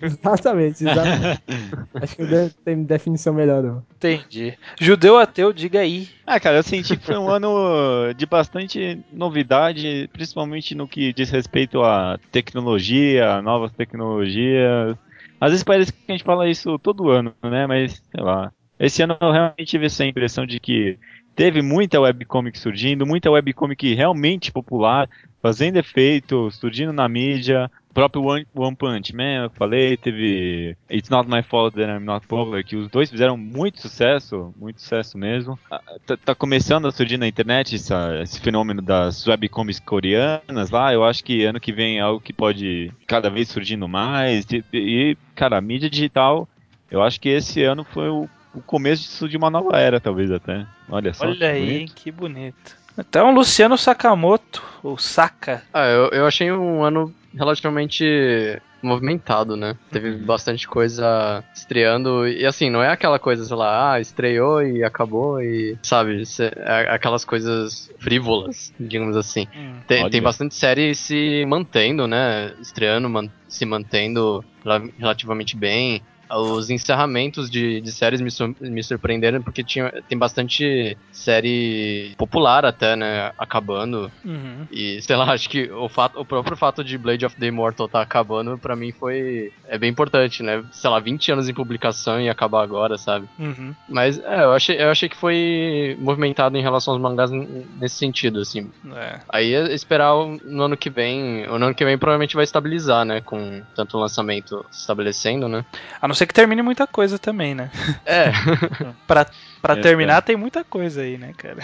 S2: Exatamente, exatamente. Acho que tem definição melhor, não.
S5: Entendi. Judeu ateu, diga aí.
S4: Ah, cara, eu senti que foi um ano de bastante novidade, principalmente no que diz respeito à tecnologia, novas tecnologias. Às vezes parece que a gente fala isso todo ano, né? Mas, sei lá. Esse ano eu realmente tive essa impressão de que teve muita webcomic surgindo, muita webcomic realmente popular, fazendo efeito, surgindo na mídia. O próprio One, One Punch Man, eu falei, teve It's Not My Fault That I'm Not Popular, que os dois fizeram muito sucesso, muito sucesso mesmo. Ah, Tá, tá começando a surgir na internet essa- esse fenômeno das webcomics coreanas lá, eu acho que ano que vem é algo que pode cada vez surgindo mais. E, e, cara, a mídia digital, eu acho que esse ano foi o, o começo disso de uma nova era, talvez até. Olha só.
S5: Olha aí,
S4: bonito.
S5: que bonito. Então, Luciano Sakamoto, ou Saka,
S6: Ah, eu, eu achei um ano relativamente movimentado, né? Teve
S5: Uhum.
S6: bastante coisa estreando. E assim, não é aquela coisa, sei lá, ah, estreou e acabou e. Sabe? cê- é aquelas coisas frívolas, digamos assim.
S5: Hum.
S6: Tem, tem bastante série se mantendo, né? Estreando, man- se mantendo rela- relativamente bem. Os encerramentos de, de séries me, me surpreenderam porque tinha, tem bastante série popular até, né? Acabando.
S5: Uhum.
S6: E, sei lá, acho que o, fato, o próprio fato de Blade of the Immortal tá acabando, pra mim foi. É bem importante, né? Sei lá, 20 anos em publicação e acabar agora, sabe?
S5: Uhum.
S6: Mas é, eu achei, eu achei que foi movimentado em relação aos mangás nesse sentido, assim.
S5: É.
S6: Aí é esperar o- no ano que vem. O ano que vem provavelmente vai estabilizar, né? Com tanto lançamento se estabelecendo, né?
S5: A não ser que termine muita coisa também, né?
S6: É.
S5: Pra, pra
S8: É,
S5: terminar, tem muita coisa aí, né, cara?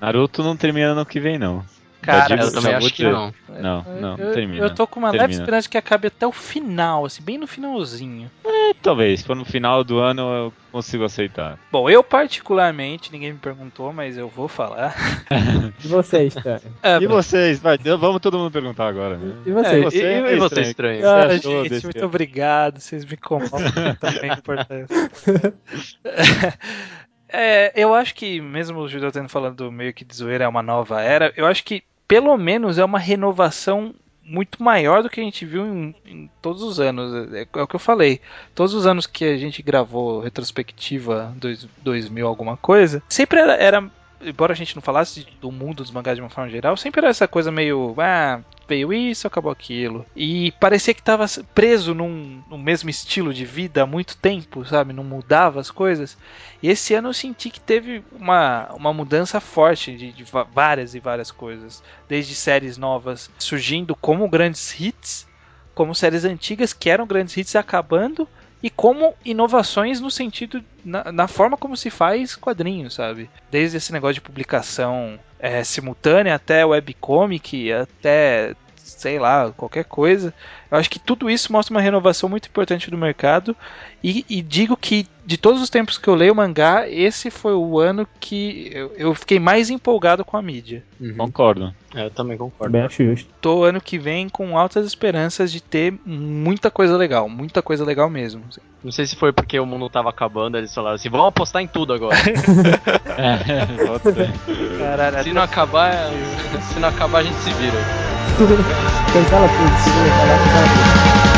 S8: Naruto não termina ano que vem, não.
S5: Cara,
S8: digo-
S6: eu também acho que não.
S8: Não, não,
S5: eu,
S8: não termina.
S5: eu tô com uma leve
S8: Termina.
S5: esperança que acabe até o final, assim, bem no finalzinho.
S8: É, talvez, se for no final do ano eu consigo aceitar.
S5: Bom, eu particularmente, ninguém me perguntou, mas eu vou falar.
S2: E vocês, cara?
S5: É,
S8: E vocês? Vai, vamos todo mundo perguntar agora. Né?
S2: E
S6: É,
S2: vocês?
S8: você
S6: e,
S8: é
S6: você,
S8: estranho.
S6: estranho?
S5: Ah,
S8: achou
S5: gente, muito obrigado, vocês me comovem também, é importante. É, eu acho que, mesmo o Judeu tendo falando meio que de zoeira é uma nova era, eu acho que pelo menos é uma renovação muito maior do que a gente viu em, em todos os anos. É, é o que eu falei. Todos os anos que a gente gravou retrospectiva dois, 2000 alguma coisa, sempre era, era embora a gente não falasse do mundo dos mangás de uma forma geral, sempre era essa coisa meio, ah, veio isso, acabou aquilo. E parecia que tava preso num, num mesmo estilo de vida há muito tempo, sabe? Não mudava as coisas. E esse ano eu senti que teve uma, uma mudança forte de, de várias e várias coisas. Desde séries novas surgindo como grandes hits, como séries antigas que eram grandes hits acabando, e como inovações no sentido, na, na forma como se faz quadrinhos, sabe? Desde esse negócio de publicação é, simultânea até webcomic, até sei lá, qualquer coisa. Eu acho que tudo isso mostra uma renovação muito importante do mercado. E, e digo que de todos os tempos que eu leio mangá, esse foi o ano que eu, eu fiquei mais empolgado com a mídia.
S6: Uhum.
S8: Concordo.
S6: É, eu também concordo.
S2: Bem acho justo.
S5: Tô ano que vem com altas esperanças de ter muita coisa legal, muita coisa legal mesmo.
S6: Não sei se foi porque o mundo tava acabando, eles falaram assim, vamos apostar em tudo agora.
S8: É.
S5: Caralho,
S6: se não acabar, se não acabar a gente se vira.
S2: Cancela tudo, se não falar, cancela tudo.